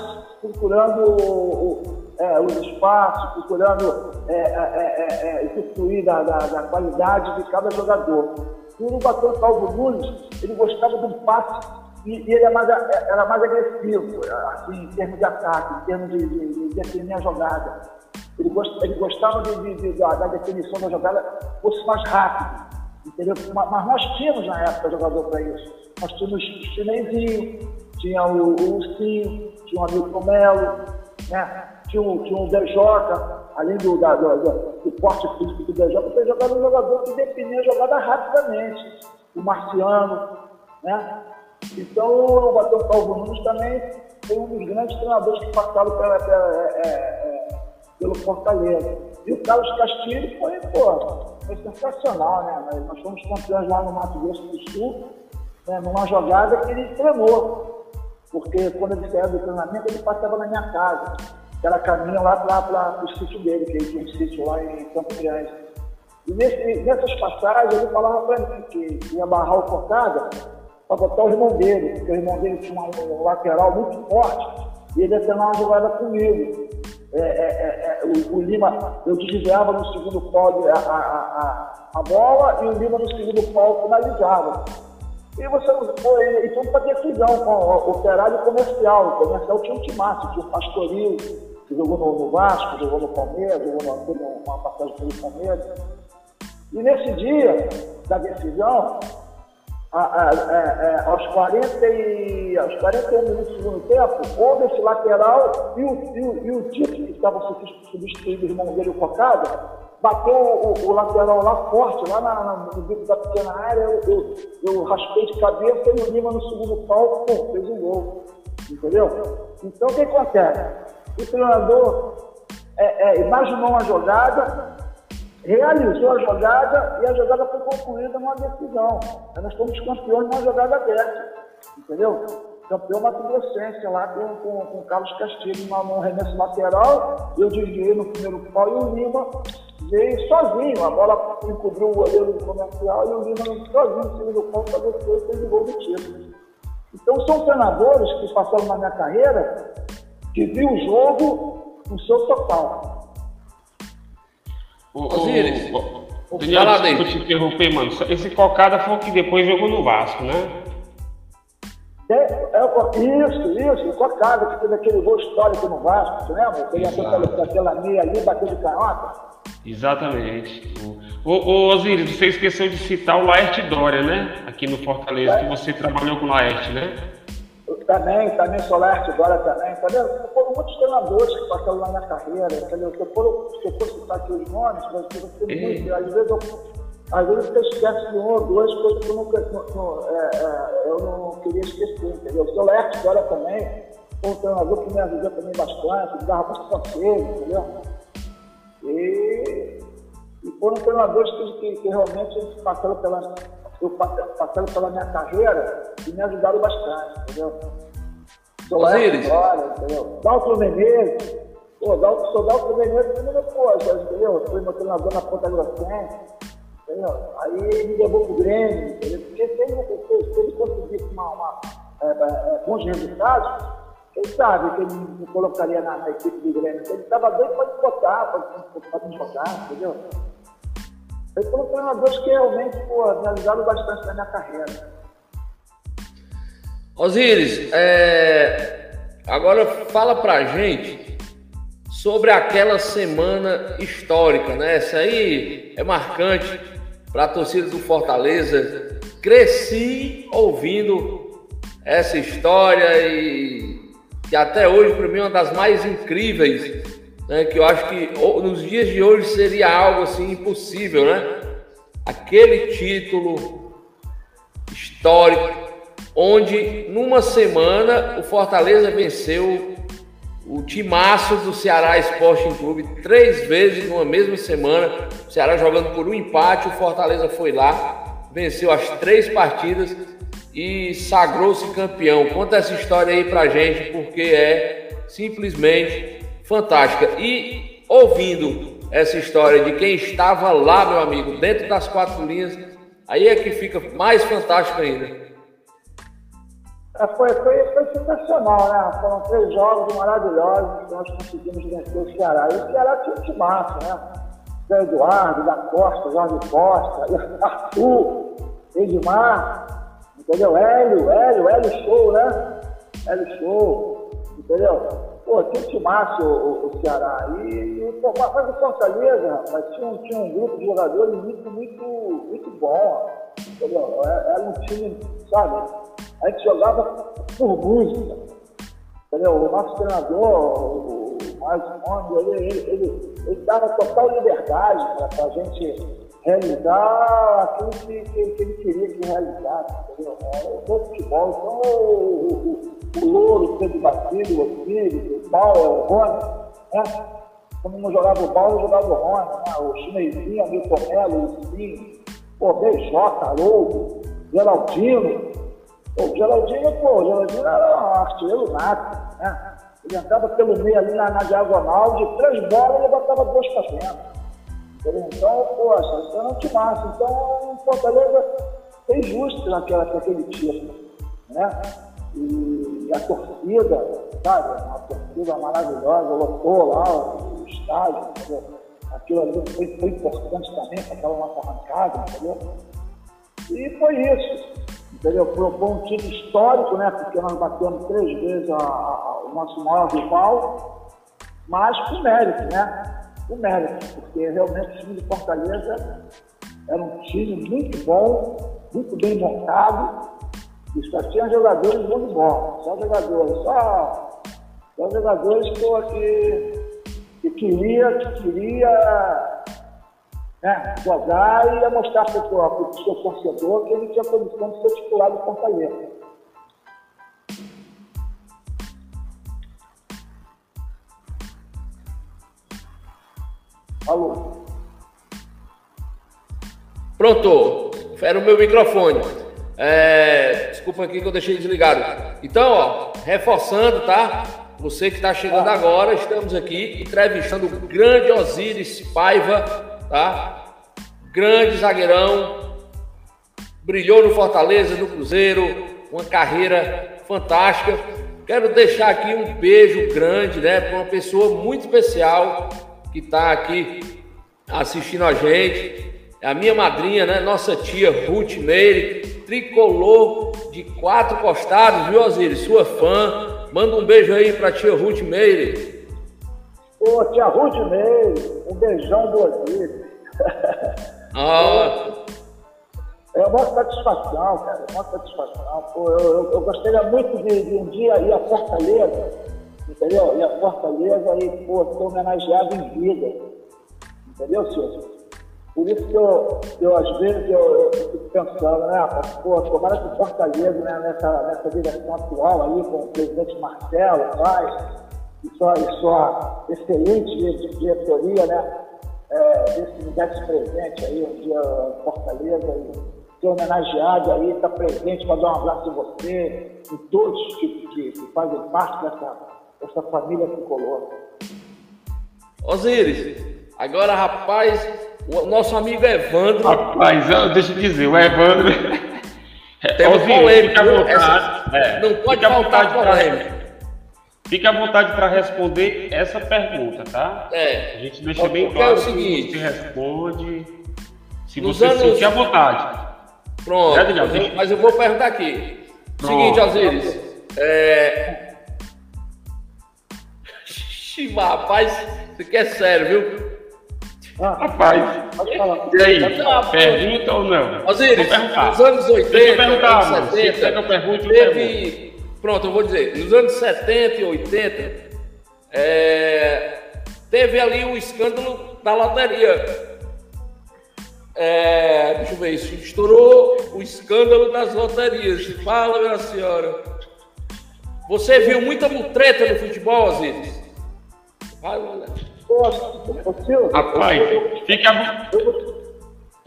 procurando o, é, os espaços, procurando é, é, usufruir da, da, da, qualidade de cada jogador. E o Batão Calvo Nunes, ele gostava de um passe e, e ele era mais, era mais agressivo, assim, em termos de ataque, em termos de, de, de definir a jogada. Ele, gost, ele gostava de, de, de, da, definição da jogada fosse mais rápido, entendeu? Mas, nós tínhamos na época jogador para isso. Nós tínhamos o Chinesinho, tinha o, o Ursinho, tinha o Hamilton Melo, né? tinha, o, tinha DJ, além do, da, do, do, porte físico do DJ, o DJ era um jogador que definia a jogada rapidamente. O Marciano, né? Então o Bateu Calvo Nunes também foi um dos grandes treinadores que passaram pela, pela é, é, é pelo Fortaleza. E o Carlos Castilho foi, pô, foi sensacional, né? Nós fomos campeões lá no Mato Grosso do Sul, né, numa jogada que ele treinou. Porque quando ele saía do treinamento, ele passava na minha casa. Que era caminho lá para o sítio dele, que ele tinha um sítio lá em Campo Grande. E nesse, nessas passagens ele falava para mim que ia barrar o Forcada para botar o irmão dele, porque o irmão dele tinha um lateral muito forte e ele ia ter uma jogada comigo. É, é, é, é, o, o, Lima, eu desviava no segundo pau a, a, a, a, bola e o Lima no segundo pau finalizava. E você foi, e fomos para decisão com o operário comercial. O comercial tinha um timaço, tinha o Pastoril, que jogou no, no, Vasco, jogou no Palmeiras, jogou no, uma passagem pelo Palmeiras. E nesse dia da decisão, a, a, a, aos, 40 e, aos 41 minutos do segundo tempo, houve esse lateral e o, e o, e o Tito, que estava substituindo o irmão dele, o Cocada, bateu o, o, lateral lá forte, lá na, na, no bico da pequena área, eu, eu, eu, raspei de cabeça e o Lima no segundo pau, fez um gol. Entendeu? Então o que acontece? O treinador é, é, imaginou uma jogada, realizou a jogada e a jogada foi concluída numa decisão. Nós fomos campeões numa jogada dessa, entendeu? Campeão Mato Grossense lá com, com, com Carlos Castilho num remesso lateral, eu desviei no primeiro pau e o Lima veio sozinho, a bola encobriu o goleiro do comercial e o Lima sozinho no segundo pau para depois fez o gol do título. Então são treinadores que passaram na minha carreira que viu o jogo no seu total. O, Osiris, o, Daniel, desculpa te interromper, mano. Esse Cocada foi o que depois jogou no Vasco, né? É, é, isso, isso, o Cocada, que fez aquele gol histórico no Vasco, você lembra? Ele entrou pela, aquela meia ali, bateu de canhota. Exatamente. O, o Osiris, você esqueceu de citar o Laerte Dória, né? Aqui no Fortaleza, é. que você trabalhou com o Laerte, né? Também, também Solarte agora também, entendeu? Foram muitos treinadores que passaram lá na carreira, entendeu? Se eu for, se eu for citar aqui os nomes, vai ser muito, às vezes eu, às vezes esquece de uma ou duas coisas que eu, nunca, não, não, é, é, eu não queria esquecer, entendeu? O Solarte agora também, foi um treinador que me ajudou também bastante, me dava muito conselho, entendeu? E, e foram treinadores que, que, que realmente passaram pela eu passando pela minha carreira e me ajudaram bastante, entendeu? Sou Osiris. Agora, entendeu? Dalton Menezes, pô, Dalton, sou Dalton Menezes, primeira coisa, entendeu? Eu fui meu treinador na Ponta Grossense, entendeu? Aí ele me levou pro Grêmio, entendeu? Porque se ele, se ele conseguisse uma, uma é, é, é, bons resultados, quem sabe que ele me colocaria na, na equipe do Grêmio. Ele estava bem para me botar, para me jogar, entendeu? Eu sou treinadores que realmente pô, me ajudaram bastante na minha carreira. Osiris, é... agora fala pra gente sobre aquela semana histórica, né? Essa aí é marcante para a torcida do Fortaleza. Cresci ouvindo essa história e que até hoje para mim é uma das mais incríveis né, que eu acho que nos dias de hoje seria algo assim impossível, né? Aquele título histórico, onde numa semana o Fortaleza venceu o timaço do Ceará Sporting Clube três vezes numa mesma semana. O Ceará jogando por um empate, o Fortaleza foi lá, venceu as três partidas e sagrou-se campeão. Conta essa história aí pra gente, porque é simplesmente fantástica. E ouvindo essa história de quem estava lá, meu amigo, dentro das quatro linhas, aí é que fica mais fantástico ainda. É, foi, foi, foi sensacional, né? Foram três jogos maravilhosos que nós conseguimos vencer o Ceará. E o Ceará tinha um timaço, né? Zé Eduardo, da Costa, Jorge Costa, Arthur, Edmar, entendeu? Hélio, Hélio, Hélio Show, né? Hélio Show, entendeu? Pô, tinha um timaço o, o, Ceará. E, e pô, o Fortaleza, rapaz, tinha, um, tinha um grupo de jogadores muito, muito, muito bom. Entendeu? É, era um time, sabe? A gente jogava por música. Entendeu? O nosso treinador, o Márcio Mondi, ele, ele, ele, ele dava total liberdade para a gente realizar aquilo que, que, que, ele queria que realizasse, entendeu? É, o futebol, então o, o, o Louro, o Basílio, o Filho, o Paulo, o Rony, né? Quando não jogava o Paulo, jogava o Rony, né? O Chinesinho, o Milton Melo, o Sim, o BJ, Haroldo, Geraldino. O Geraldino, pô, o Geraldino era um artilheiro nato, né? Ele entrava pelo meio ali na, na diagonal, de três bolas ele botava duas para dentro. Então, poxa, então não te massa. Então, Fortaleza fez justo naquela, naquele título. Né? E a torcida, sabe? Uma torcida maravilhosa, lotou lá o estádio, entendeu? Aquilo ali foi, foi importante também para aquela nossa arrancada, entendeu? E foi isso, entendeu? Foi, foi um time histórico, né? Porque nós batemos três vezes a, a, o nosso maior rival, mas com mérito, né? Com mérito, porque realmente o time de Fortaleza era um time muito bom, muito bem montado, e só tinha jogadores bons de bola, só jogadores, só, só jogadores pô, que, que queria, que queria né, jogar e ia mostrar para o seu torcedor que ele tinha condição de ser titular do Fortaleza. Alô? Pronto, era o meu microfone. É, desculpa aqui que eu deixei desligado. Então, ó, reforçando, tá? Você que está chegando agora, estamos aqui entrevistando o grande Osiris Paiva, tá? Grande zagueirão, brilhou no Fortaleza, no Cruzeiro, uma carreira fantástica. Quero deixar aqui um beijo grande, né, para uma pessoa muito especial que está aqui assistindo a gente. É a minha madrinha, né, nossa tia Ruth Meire, tricolor de quatro costados, viu, Osiris? Sua fã. Manda um beijo aí para tia Ruth Meire. Ô, tia Ruth Meire, um beijão do Osiris. Ah. É uma satisfação, cara, uma satisfação. Pô, eu, eu, eu gostaria muito de, de, um dia ir a Fortaleza, entendeu? Ir a Fortaleza e, pô, ser homenageado em vida. Entendeu, senhor? Por isso que eu, eu às vezes, eu, eu fico pensando, né, pô, tomara que Fortaleza, né, nessa, nessa direção atual aí, com o presidente Marcelo, Vaz, e sua, e sua excelente diretoria, né, é, desse desse presente aí, um dia Fortaleza, e ser homenageado aí, estar tá presente para dar um abraço em você, em todos que, que, que fazem parte dessa, dessa família tricolor. Osiris, agora rapaz, o nosso amigo Evandro. Rapaz, deixa eu dizer, o Evandro. Tem uma polêmica, essa, é, não pode faltar polêmica. Fique à vontade para responder essa pergunta, tá? É. A gente deixa bem claro é o seguinte, que você responde. Se você anos... sentir à vontade. Pronto, é, mas eu vou perguntar aqui. Pronto. Seguinte, Osiris. É... Rapaz, isso aqui é sério, viu? Ah, rapaz, e aí? Pergunta ou não? Osiris, nos anos 80, Deixa eu anos 70, se eu pergunto, teve Pronto, eu vou dizer, nos anos 70 e 80, é, teve ali o escândalo da loteria. É, deixa eu ver, isso estourou o escândalo das loterias. Fala, minha senhora. Você viu muita mutreta no futebol, Osiris? Fala, Rapaz, fica.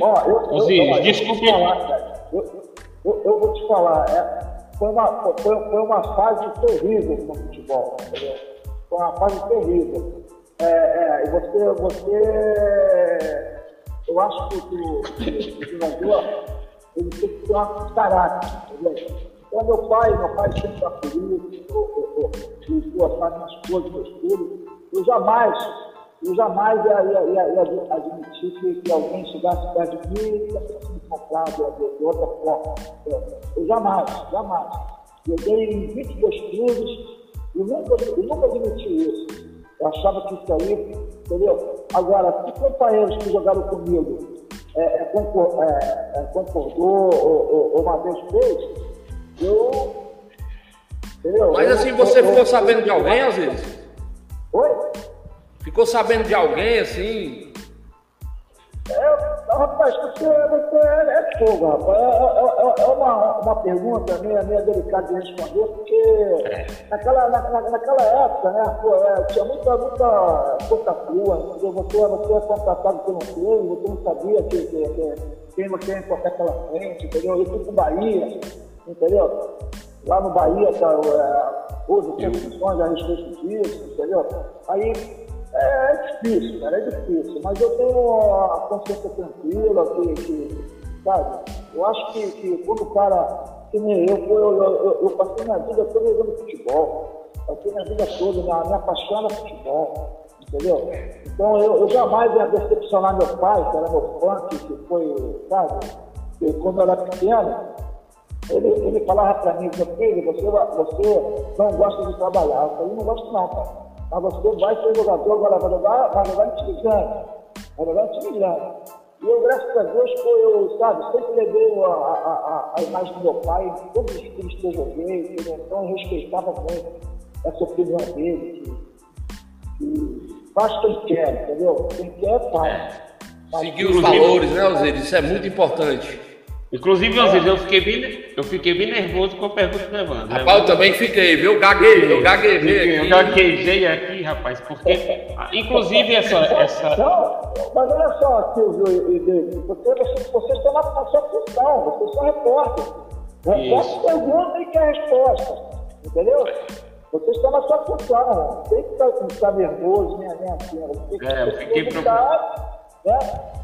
Ó, eu, Osiris, desculpe. Eu, eu, eu, vou te falar. É, foi uma, foi, foi uma fase terrível no futebol, entendeu? Foi uma fase terrível. É, é, você, você, eu acho que o, jogador ele tem que ter um caráter, entendeu? Então, meu pai, meu pai sempre apelido, ele gostava das coisas, das tudo. Eu jamais eu jamais ia, ia, ia, ia admitir que, que, alguém chegasse perto de mim e fosse me comprar de, outra forma. Eu jamais, jamais. Eu dei em 22 clubes e nunca, eu nunca admiti isso. Eu achava que isso aí, entendeu? Agora, se companheiros que jogaram comigo é, é, concor, é, é concordou ou, ou, uma vez fez, eu. Entendeu? Mas assim, você eu, ficou eu, sabendo de alguém às vezes? Oi? Ficou sabendo de alguém assim? É, rapaz, você, você é, é fogo, rapaz. É, é, é, é, uma, uma pergunta meio, meio delicada de responder, porque é. naquela, na, naquela época, né, pô, é, tinha muita, muita coisa crua, entendeu? Você, você é contratado pelo clube, você não sabia que, que, que, quem você ia encontrar pela frente, entendeu? Eu fui pro Bahia, entendeu? Lá no Bahia, tá, é, houve a respeito disso, entendeu? Aí é, É, difícil, cara, é difícil. Mas eu tenho a consciência tranquila, que, que sabe? Eu acho que, que quando o cara, que nem eu, eu, eu, eu, eu passei minha vida toda jogando futebol. Passei minha vida toda, minha, minha paixão era futebol. Entendeu? Então eu, eu jamais ia decepcionar meu pai, que era meu fã, que, que foi, sabe? Que, quando eu era pequeno, ele, ele falava para mim, filho, você, você não gosta de trabalhar. Eu falei, não gosto não, pai. Mas você vai ser jogador, agora vai jogar, vai jogar em time grande. Vai jogar em time grande. E eu, graças a Deus, foi, eu, sabe, sempre levei a, a, a, a imagem do meu pai em todos os times que eu joguei, então eu respeitava muito essa opinião dele, que, que faz quem quer, entendeu? Quem quer, faz. É. Seguir os valores, né, Osiris? Isso é muito importante. Inclusive, Osiris, eu fiquei bem, eu fiquei bem nervoso com a pergunta do Evandro. Né? Rapaz, eu também fiquei, viu? Gaguejei, eu gaguejei aqui. Eu gaguejei aqui, rapaz, porque, inclusive, essa... essa... Não, mas olha só, Silvio e David, você, você, vocês estão na sua função, vocês são repórteres. Repórter pergunta e quer resposta, entendeu? Vocês estão na sua função, não tem que estar, nervoso, nem, nem assim. Você é, eu fiquei preocupado. Né?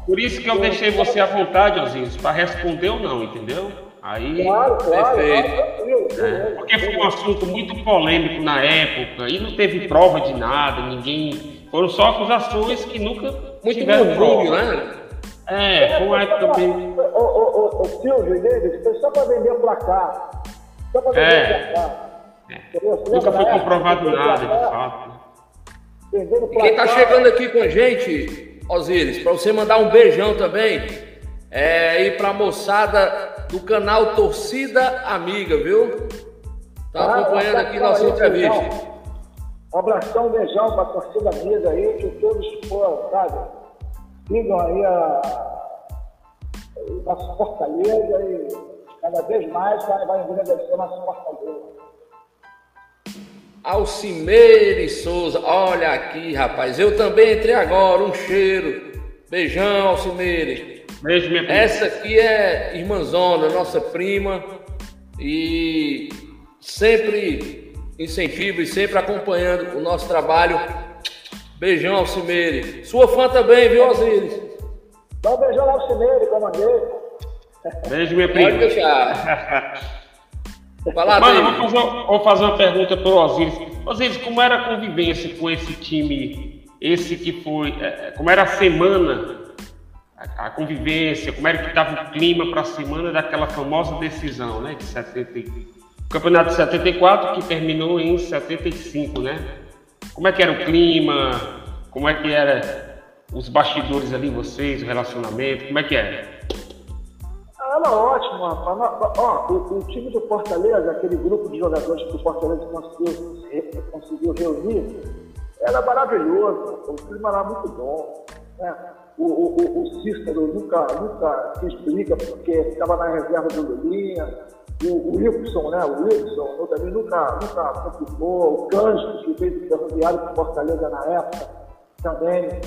Por isso que eu deixei você à vontade, Osiris, para responder ou não, entendeu? Aí, claro, claro, perfeito. Claro, é, porque foi um assunto muito polêmico na época e não teve prova de nada, ninguém. Foram só acusações que nunca muito tiveram prova. né? É, foi uma época bem. O, o, o, Silvio, David, foi só para vender o placar. Só para vender é. o placar. É. Nunca foi comprovado nada, de fato. E quem está chegando aqui com a gente, Osiris, para você mandar um beijão também, é ir para a moçada do canal Torcida Amiga, viu? Tá ah, acompanhando aqui nossa entrevista. Um abração, um beijão para a torcida amiga aí, que todos foram, sabe? Sigam aí a, a nossa fortaleza e cada vez mais vai, vai engrandecer a nossa fortaleza. Alcimeire Souza, olha aqui, rapaz. Eu também entrei agora, um cheiro. Beijão, Alcimeire. Beijo, minha prima. Essa aqui é irmãzona, nossa prima. E sempre incentivo e sempre acompanhando o nosso trabalho. Beijão, Alcimeire. Sua fã também, viu, Osiris? Dá um beijão, Alcimeire, comandante. Beijo, minha prima. Pode deixar. Fala, Mano, vou fazer, vou fazer uma pergunta para o Osiris. Osiris, como era a convivência com esse time, esse que foi, é, é como era a semana, a, a convivência, como era que estava o clima para a semana daquela famosa decisão, né, de 70, o campeonato de 74 que terminou em 75, né? Como é que era o clima, como é que era os bastidores ali, vocês, o relacionamento, como é que era? Ela ótimo, rapaz. Ó, o, o, time do Fortaleza, aquele grupo de jogadores que o Fortaleza conseguiu, conseguiu reunir, era maravilhoso. O clima era muito bom. Né? O, o, o, Cícero nunca, nunca quis briga porque estava na reserva do Lulinha. O, o Wilson, né? O Wilson também nunca, nunca complicou. O Cândido, que fez o ferroviário para Fortaleza na época, também.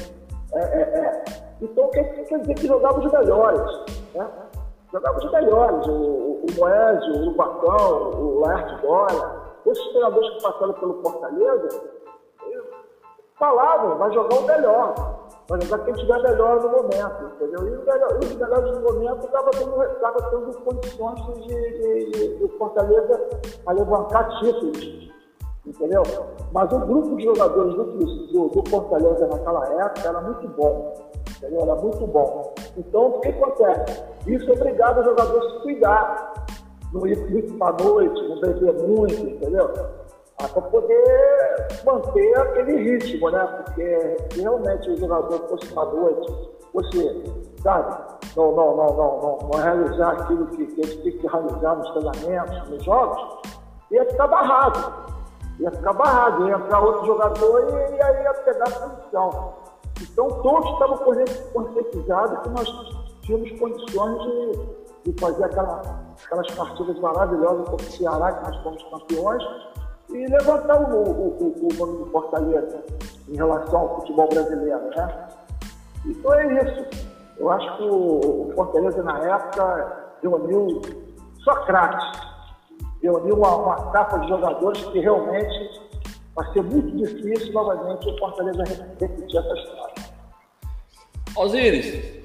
É, é, é. Então quer, quer dizer que jogava os melhores. Né? Jogava os melhores, o, o, o Moésio, o Bacão, o Laerte Dória, esses treinadores que passaram pelo Fortaleza, falavam, vai jogar o melhor, vai jogar quem estiver melhor no momento, entendeu? E os melhores no momento estavam tendo, tendo condições de, de, de, de Fortaleza a levantar títulos, entendeu? Mas o grupo de jogadores do, do, do Fortaleza naquela época era muito bom. Entendeu? Era muito bom. Então, o que acontece? Isso obrigava o jogador a se cuidar. Não ir muito para noite, não beber muito, entendeu? Ah, para poder manter aquele ritmo, né? Porque se realmente o jogador fosse para noite, fosse, sabe, não, não, não, não, não, não realizar aquilo que, que ele tem que realizar nos treinamentos, nos jogos, ia ficar barrado. Ia ficar barrado, ia entrar outro jogador e, e aí ia pegar a posição. Então, todos estavam conscientizados que nós tínhamos condições de, de fazer aquela, aquelas partidas maravilhosas como o Ceará, que nós fomos campeões, e levantar o, o, o, nome do Fortaleza em relação ao futebol brasileiro. Né? Então é isso. Eu acho que o, o Fortaleza, na época, reuniu só craques, reuniu uma, uma capa de jogadores que realmente vai ser muito difícil novamente o Fortaleza repetir essa história. Osíris,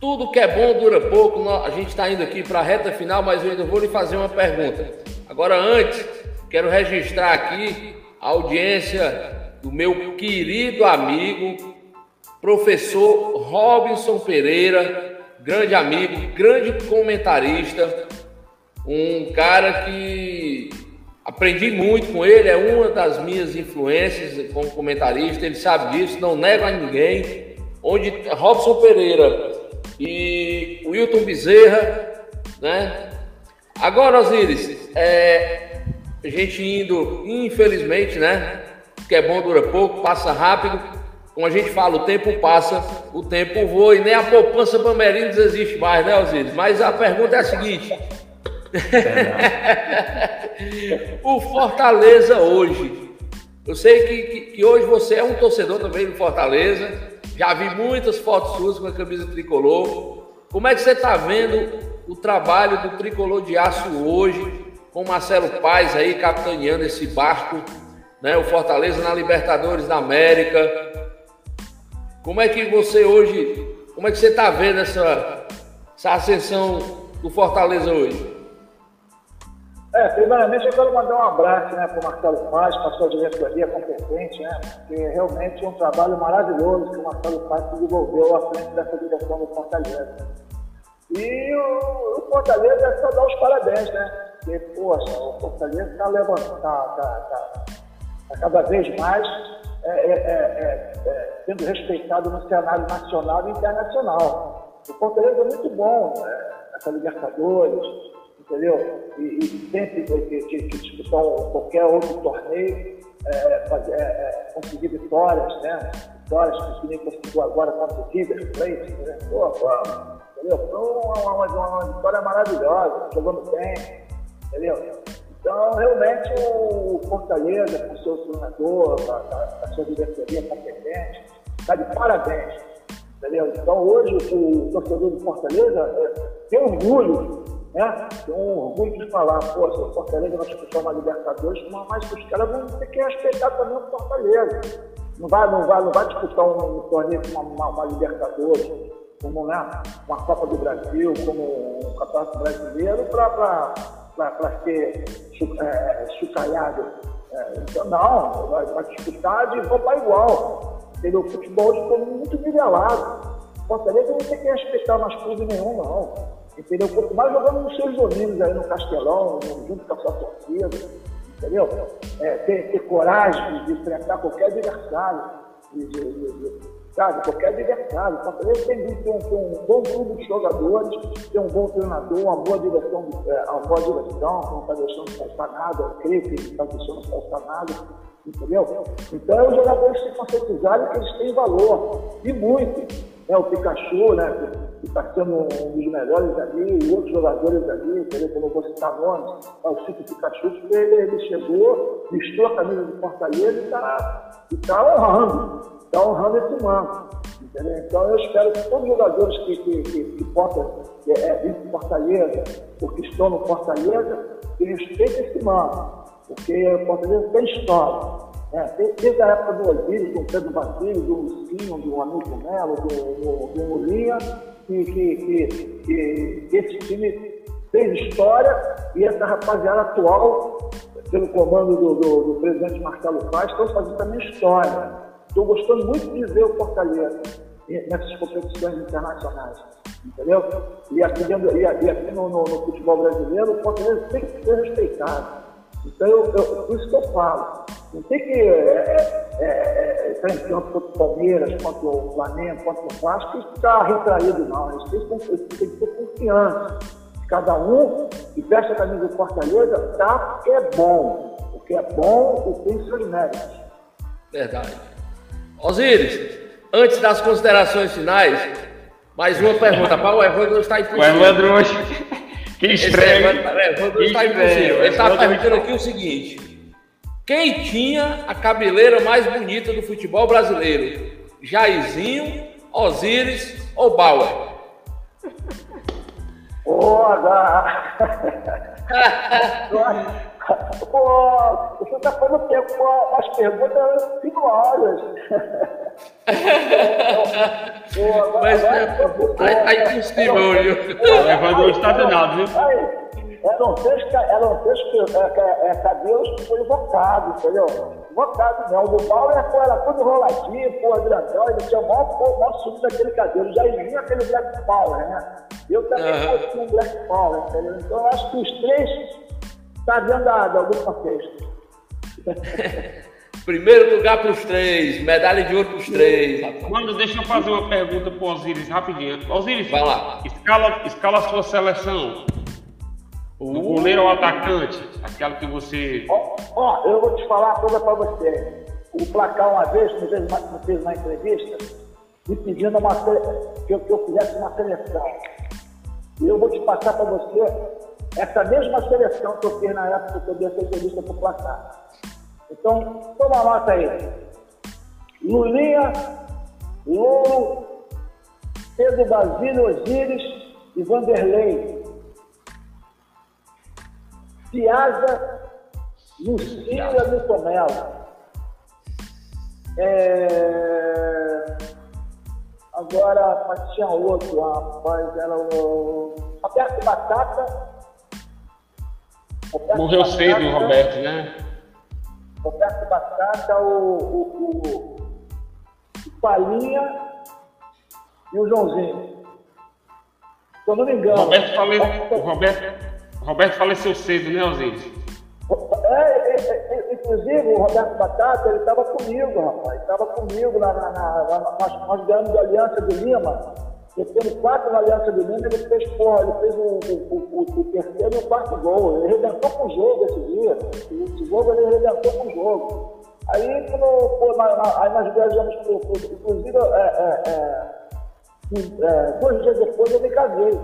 tudo que é bom dura pouco. A gente está indo aqui para a reta final, mas eu ainda vou lhe fazer uma pergunta. Agora, antes, quero registrar aqui a audiência do meu querido amigo, professor Robinson Pereira, grande amigo, grande comentarista, um cara que aprendi muito com ele, é uma das minhas influências como comentarista, ele sabe disso, não nego a ninguém. Onde Robson Pereira e Wilton Bezerra, né? Agora, Osiris, é, a gente indo, infelizmente, né? Que é bom, dura pouco, passa rápido. Como a gente fala, o tempo passa, o tempo voa e nem a poupança Bamerinos existe mais, né, Osiris? Mas a pergunta é a seguinte: o Fortaleza hoje. Eu sei que, que, que, hoje você é um torcedor também do Fortaleza. Já vi muitas fotos suas com a camisa tricolor. Como é que você está vendo o trabalho do tricolor de aço hoje, com Marcelo Paes aí capitaneando esse barco, né? O Fortaleza na Libertadores da América. Como é que você hoje, como é que você está vendo essa, essa ascensão do Fortaleza hoje? É, primeiramente eu quero mandar um abraço né, para o Marcelo Paz, para a sua diretoria competente, né, porque realmente é um trabalho maravilhoso que o Marcelo Paz desenvolveu à frente dessa direção do Fortaleza. E o, o Fortaleza é só dar os parabéns, né? Porque, poxa, o Fortaleza está levantando, está tá, tá, tá, cada vez mais é, é, é, é, sendo respeitado no cenário nacional e internacional. O Fortaleza é muito bom, né? essa Libertadores, entendeu? E, e sempre que, que, que disputar qualquer outro torneio, é, fazer, é, é, conseguir vitórias, né? Vitórias que nem conseguiu agora contra o River Plate, né? Pô, vamos, entendeu? Então, é uma, uma, uma vitória maravilhosa, jogando bem, entendeu? Então, realmente, o Fortaleza, com seu treinador, a, a, sua diretoria competente, está de parabéns. Entendeu? Então, hoje, o torcedor do Fortaleza é, tem orgulho né? Tem um orgulho de falar, pô, o Fortaleza vai disputar uma Libertadores, mas os caras vão ter que respeitar também o Fortaleza. Não vai, não vai, não vai disputar um, um torneio uma, uma, uma, Libertadores, como né, uma Copa do Brasil, como um Campeonato Brasileiro, para ser é, chucalhado. É, então, não, vai, vai disputar de igual para igual. Entendeu? O futebol ficou muito nivelado. O Fortaleza não tem que respeitar mais clube nenhum, não entendeu? Quanto mais jogando nos seus domínios aí no Castelão, junto com a sua torcida, entendeu? É, ter, ter coragem de enfrentar qualquer adversário, de, de, de, sabe? Qualquer adversário. O Fortaleza tem que ter um, ter um bom grupo de jogadores, ter um bom treinador, uma boa direção, é, uma boa direção, que não está deixando faltar nada, eu creio que não está deixando faltar nada, entendeu? Então, os jogadores se conscientizarem que eles têm valor, e muito. É, o Pikachu, né? que está sendo um dos melhores ali, e outros jogadores ali, entendeu? como eu vou citar nomes, é o Chico Pikachu, que ele, ele chegou, vestiu a camisa do Fortaleza e está tá honrando, está honrando esse manto. Entendeu? Então eu espero que todos os jogadores que, que, que, que possam é, é, para Fortaleza, ou que estão no Fortaleza, que respeitem esse manto, porque o Fortaleza tem história. É, desde a época do Osíris, do Pedro Basílio, do Lucinho, do Amigo Melo, do, do, do Mulinha, que, que, que, que esse time fez história e essa rapaziada atual, pelo comando do, do, do presidente Marcelo Paz, estão fazendo também história. Estou gostando muito de ver o Fortaleza nessas competições internacionais. Entendeu? E aqui, dentro, e aqui no, no, no futebol brasileiro, o Fortaleza tem que ser respeitado. Então, eu, eu, por isso que eu falo. Não tem que é, é, é, estar em campo contra o Palmeiras, contra o Flamengo, contra o Vasco e ficar retraído, não. Eles têm, têm que ter confiança. Cada um que veste a camisa do Fortaleza tá porque é bom. Porque é bom e tem seus méritos. Verdade. Osíris, antes das considerações finais, mais uma pergunta para o Evandro está impossível. O Evandro hoje. Que estranho. Evandro está impossível. Ele está perguntando aqui o seguinte. Quem tinha a cabeleira mais bonita do futebol brasileiro? Jairzinho, Osíris ou Bauer? Porra! Pô, você está fazendo tempo com as perguntas sinuosas. Mas é, aí tem estimulho. Levando o estado nada, viu? Eram três, eram três é, é, cabelos que foram invocados, entendeu? Invocados não. O do Paulo era todo enroladinho, porra, grandão, ele tinha o maior, maior subido daquele cabelo. Já vinha aquele Black Power, né? Eu também uhum. um Black Power, entendeu? Então eu acho que os três Está dentro da, da alguma festa. Primeiro lugar para os três, medalha de ouro para os três. Rapaz. Mano, deixa eu fazer uma pergunta para o Osiris rapidinho. Osiris, vai lá. Escala, escala a sua seleção. O uh. goleiro ou atacante? Aquela que você. Ó, ó, eu vou te falar uma coisa para você. O placar uma vez me fez uma, me fez uma entrevista me pedindo uma, que, eu, que eu fizesse uma seleção. E eu vou te passar para você essa mesma seleção que eu fiz na época que eu dei essa entrevista para o placar. Então, toma nota aí. Lulinha, Louro, Pedro Basílio Osíris e Vanderlei. Piazza, Lucília Nitomelo. É... Agora, tinha outro, rapaz, era o Roberto Batata Roberto Morreu cedo o Roberto, né? Roberto Batata, o, o, o, o Palinha e o Joãozinho. Se eu não me engano. Roberto fale... o Roberto, Roberto faleceu cedo, né, Osiris? É, é, é, inclusive o Roberto Batata, ele estava comigo, rapaz. Estava comigo na, na, na, nós, nós ganhamos a Aliança de Lima ele quatro na Aliança do Lima, ele fez, porra, ele fez o, o, o, o, terceiro e o quarto gol. Ele redentou com o jogo esse dia. Esse jogo ele redentou com o jogo. Aí, quando, pô, na, na, aí nós viajamos pro, pro inclusive, é, é, é, é, dois dias depois eu me casei.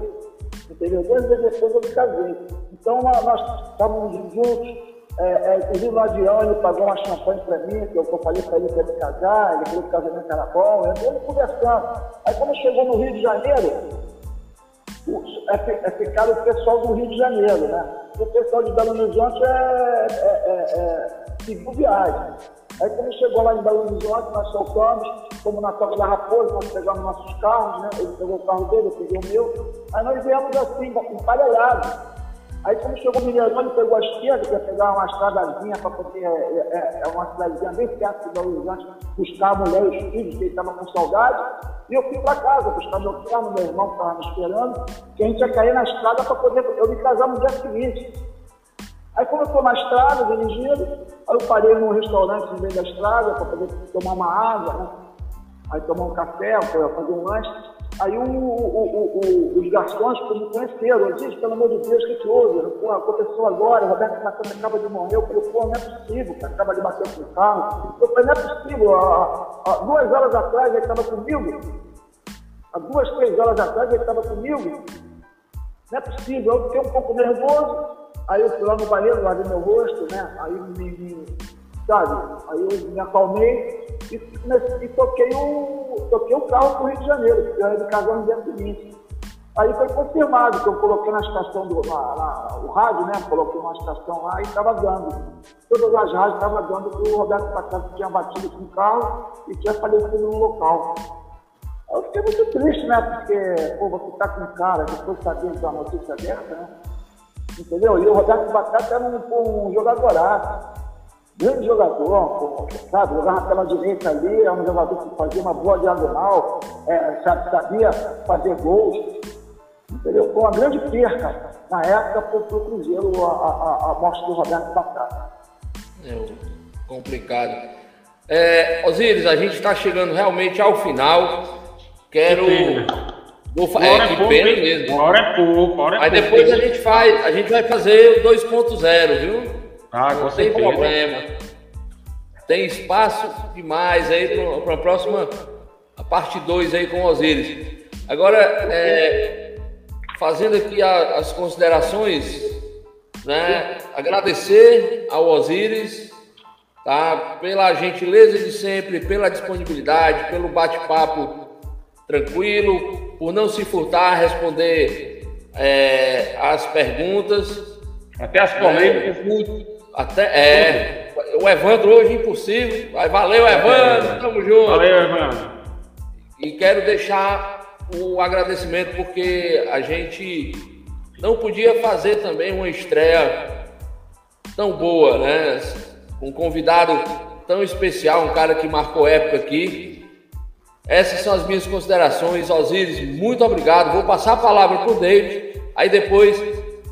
Entendeu? Dois dias depois eu me casei. Então nós estávamos juntos é, é, no avião ele pagou uma champanhe para mim, que eu, eu falei para ele para ele casar, ele falou que o casamento era bom, eu ele conversando. Aí quando chegou no Rio de Janeiro, é, é ficado o pessoal do Rio de Janeiro, né? O pessoal de Belo Horizonte é, é, é, é viagem. Aí quando chegou lá em Belo Horizonte, nós soltamos, como na Toca da Raposa, nós pegamos nossos carros, né? Ele pegou o carro dele, eu peguei o meu. Aí nós viemos assim, emparelhados. Aí quando chegou o Mineirão, pegou a esquerda, que ia pegar uma estradazinha para poder, é, é, é, uma cidadezinha bem perto de Belo Horizonte, buscar a mulher e os filhos, que ele estava com saudade. E eu fui para casa buscar meu carro, meu irmão que estava me esperando, que a gente ia cair na estrada para poder eu me casar no dia seguinte. Aí quando eu estou na estrada, dirigindo, aí eu parei num restaurante no meio da estrada para poder tomar uma água, né? Aí tomar um café, fazer um lanche. Aí o, o, o, os garçons me conheceram, disse, pelo amor de Deus, o que, que houve? Pô, aconteceu agora, o Roberto Matando acaba de morrer. Eu falei, pô, não é possível, cara, acaba de bater com o carro. Eu falei, não é possível, há, há duas horas atrás ele estava comigo, há duas, três horas atrás ele estava comigo. Não é possível, eu fiquei um pouco nervoso, aí eu fui lá no banheiro, lavei meu rosto, né? Aí me, me sabe? Aí eu me acalmei e, e toquei, o, toquei o carro para o Rio de Janeiro, que eu ia casar no dia seguinte. Aí foi confirmado que eu coloquei na estação do na, na, o rádio, né? Coloquei uma estação lá e estava dando. Todas as rádios estavam dando que o Roberto Pacato tinha batido com o carro e tinha falecido no local. Eu fiquei muito triste, né? Porque, pô, você tá com cara, depois saber da notícia dessa, né? Entendeu? E o Roberto Batata era um, um jogadoraço grande jogador, sabe? Jogava pela direita ali, é um jogador que fazia uma boa diagonal, é, sabe, sabia fazer gols. Entendeu? Foi uma grande perca na época para o Cruzeiro a, a, a, morte do Roberto Batata. É complicado. É, Osíris, a gente está chegando realmente ao final. Quero. Vou fa... É, que pena mesmo. Hora é pouco, hora é Aí depois a gente faz, a gente vai fazer o 2.0, viu? Ah, não tem certeza. problema. Tem espaço demais aí para a próxima, a parte 2 aí com o Osiris. Agora, é, fazendo aqui a, as considerações, né? Agradecer ao Osiris, tá? Pela gentileza de sempre, pela disponibilidade, pelo bate-papo tranquilo, por não se furtar a responder é, as perguntas. Até as polêmicas. É, muito, Até, é, o Evandro hoje impossível. Vai, valeu, Evandro, tamo junto. Valeu, Evandro. E quero deixar o agradecimento porque a gente não podia fazer também uma estreia tão boa, né? Um convidado tão especial, um cara que marcou época aqui. Essas são as minhas considerações. Osiris, muito obrigado. Vou passar a palavra para o David, aí depois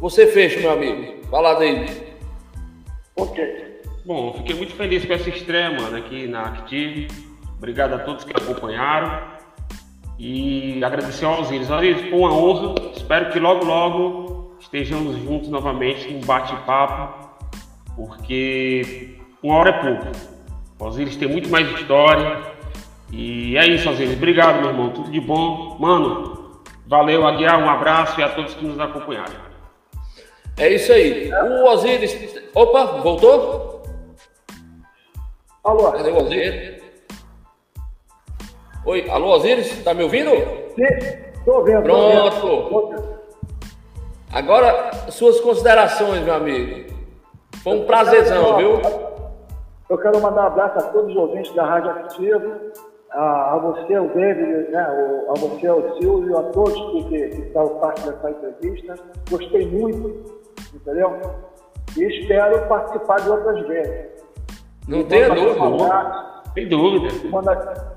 você fecha, meu amigo. Lá, David. Ok. Bom, fiquei muito feliz com essa estreia, mano, aqui na Active. Obrigado a todos que acompanharam. E agradecer ao Osiris. Osiris, foi uma honra. Espero que logo, logo estejamos juntos novamente num bate-papo, porque uma hora é pouco. O Osiris tem muito mais história. E é isso, Osiris. Obrigado, meu irmão. Tudo de bom. Mano, valeu, Aguiar. Um abraço e a todos que nos acompanharam. É isso aí. O Osiris. Opa, voltou? Alô? Cadê o Osiris? Oi, alô, Osiris? Tá me ouvindo? Sim, estou vendo. Pronto. Tô vendo. Agora, suas considerações, meu amigo. Foi um prazerzão, viu? Eu quero mandar um abraço a todos os ouvintes da Rádio Ativo, a, a você, o David, né, o, a você, o Silvio, a todos que, que, que estão parte dessa entrevista. Gostei muito, entendeu? E espero participar de outras vezes. Não tenha dúvida. Sem dúvida. Manda,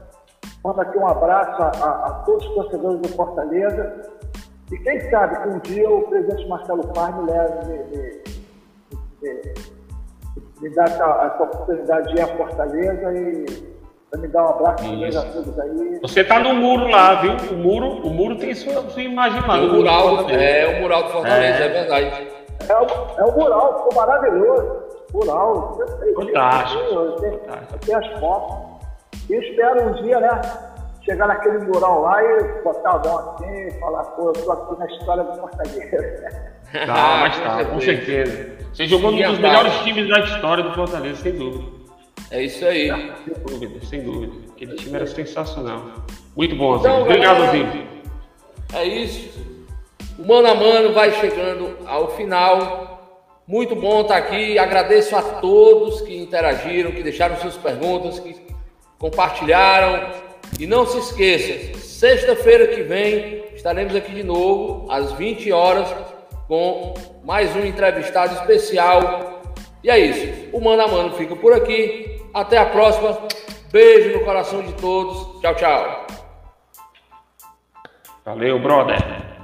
manda aqui um abraço a, a, todos os torcedores do Fortaleza. E quem sabe que um dia o presidente Marcelo Paz me leve, me, me, me, me dá essa, essa, oportunidade de ir a Fortaleza e me dar um abraço a todos aí. Você está no muro lá, viu? O muro, o muro tem sua, sua imagem lá. O mural, é o mural do Fortaleza, é, é verdade. É o, é o mural, ficou maravilhoso. Mural. Fantástico. Eu tenho as fotos. E espero um dia, né? Chegar naquele mural lá e botar a mão assim, falar, pô, eu tô aqui na história do Fortaleza. Tá, mas tá, com certeza. Você jogou um dos melhores times da história do Fortaleza, sem dúvida. É isso aí. Sem dúvida, sem dúvida. Aquele time era sensacional. Muito bom, então, Obrigado, Zinho. É isso. O Mano a Mano vai chegando ao final. Muito bom estar aqui. Agradeço a todos que interagiram, que deixaram suas perguntas, que compartilharam. E não se esqueça, sexta-feira que vem estaremos aqui de novo, às 20 horas, com mais um entrevistado especial. E é isso. O Mano a Mano fica por aqui. Até a próxima. Beijo no coração de todos. Tchau, tchau. Valeu, brother.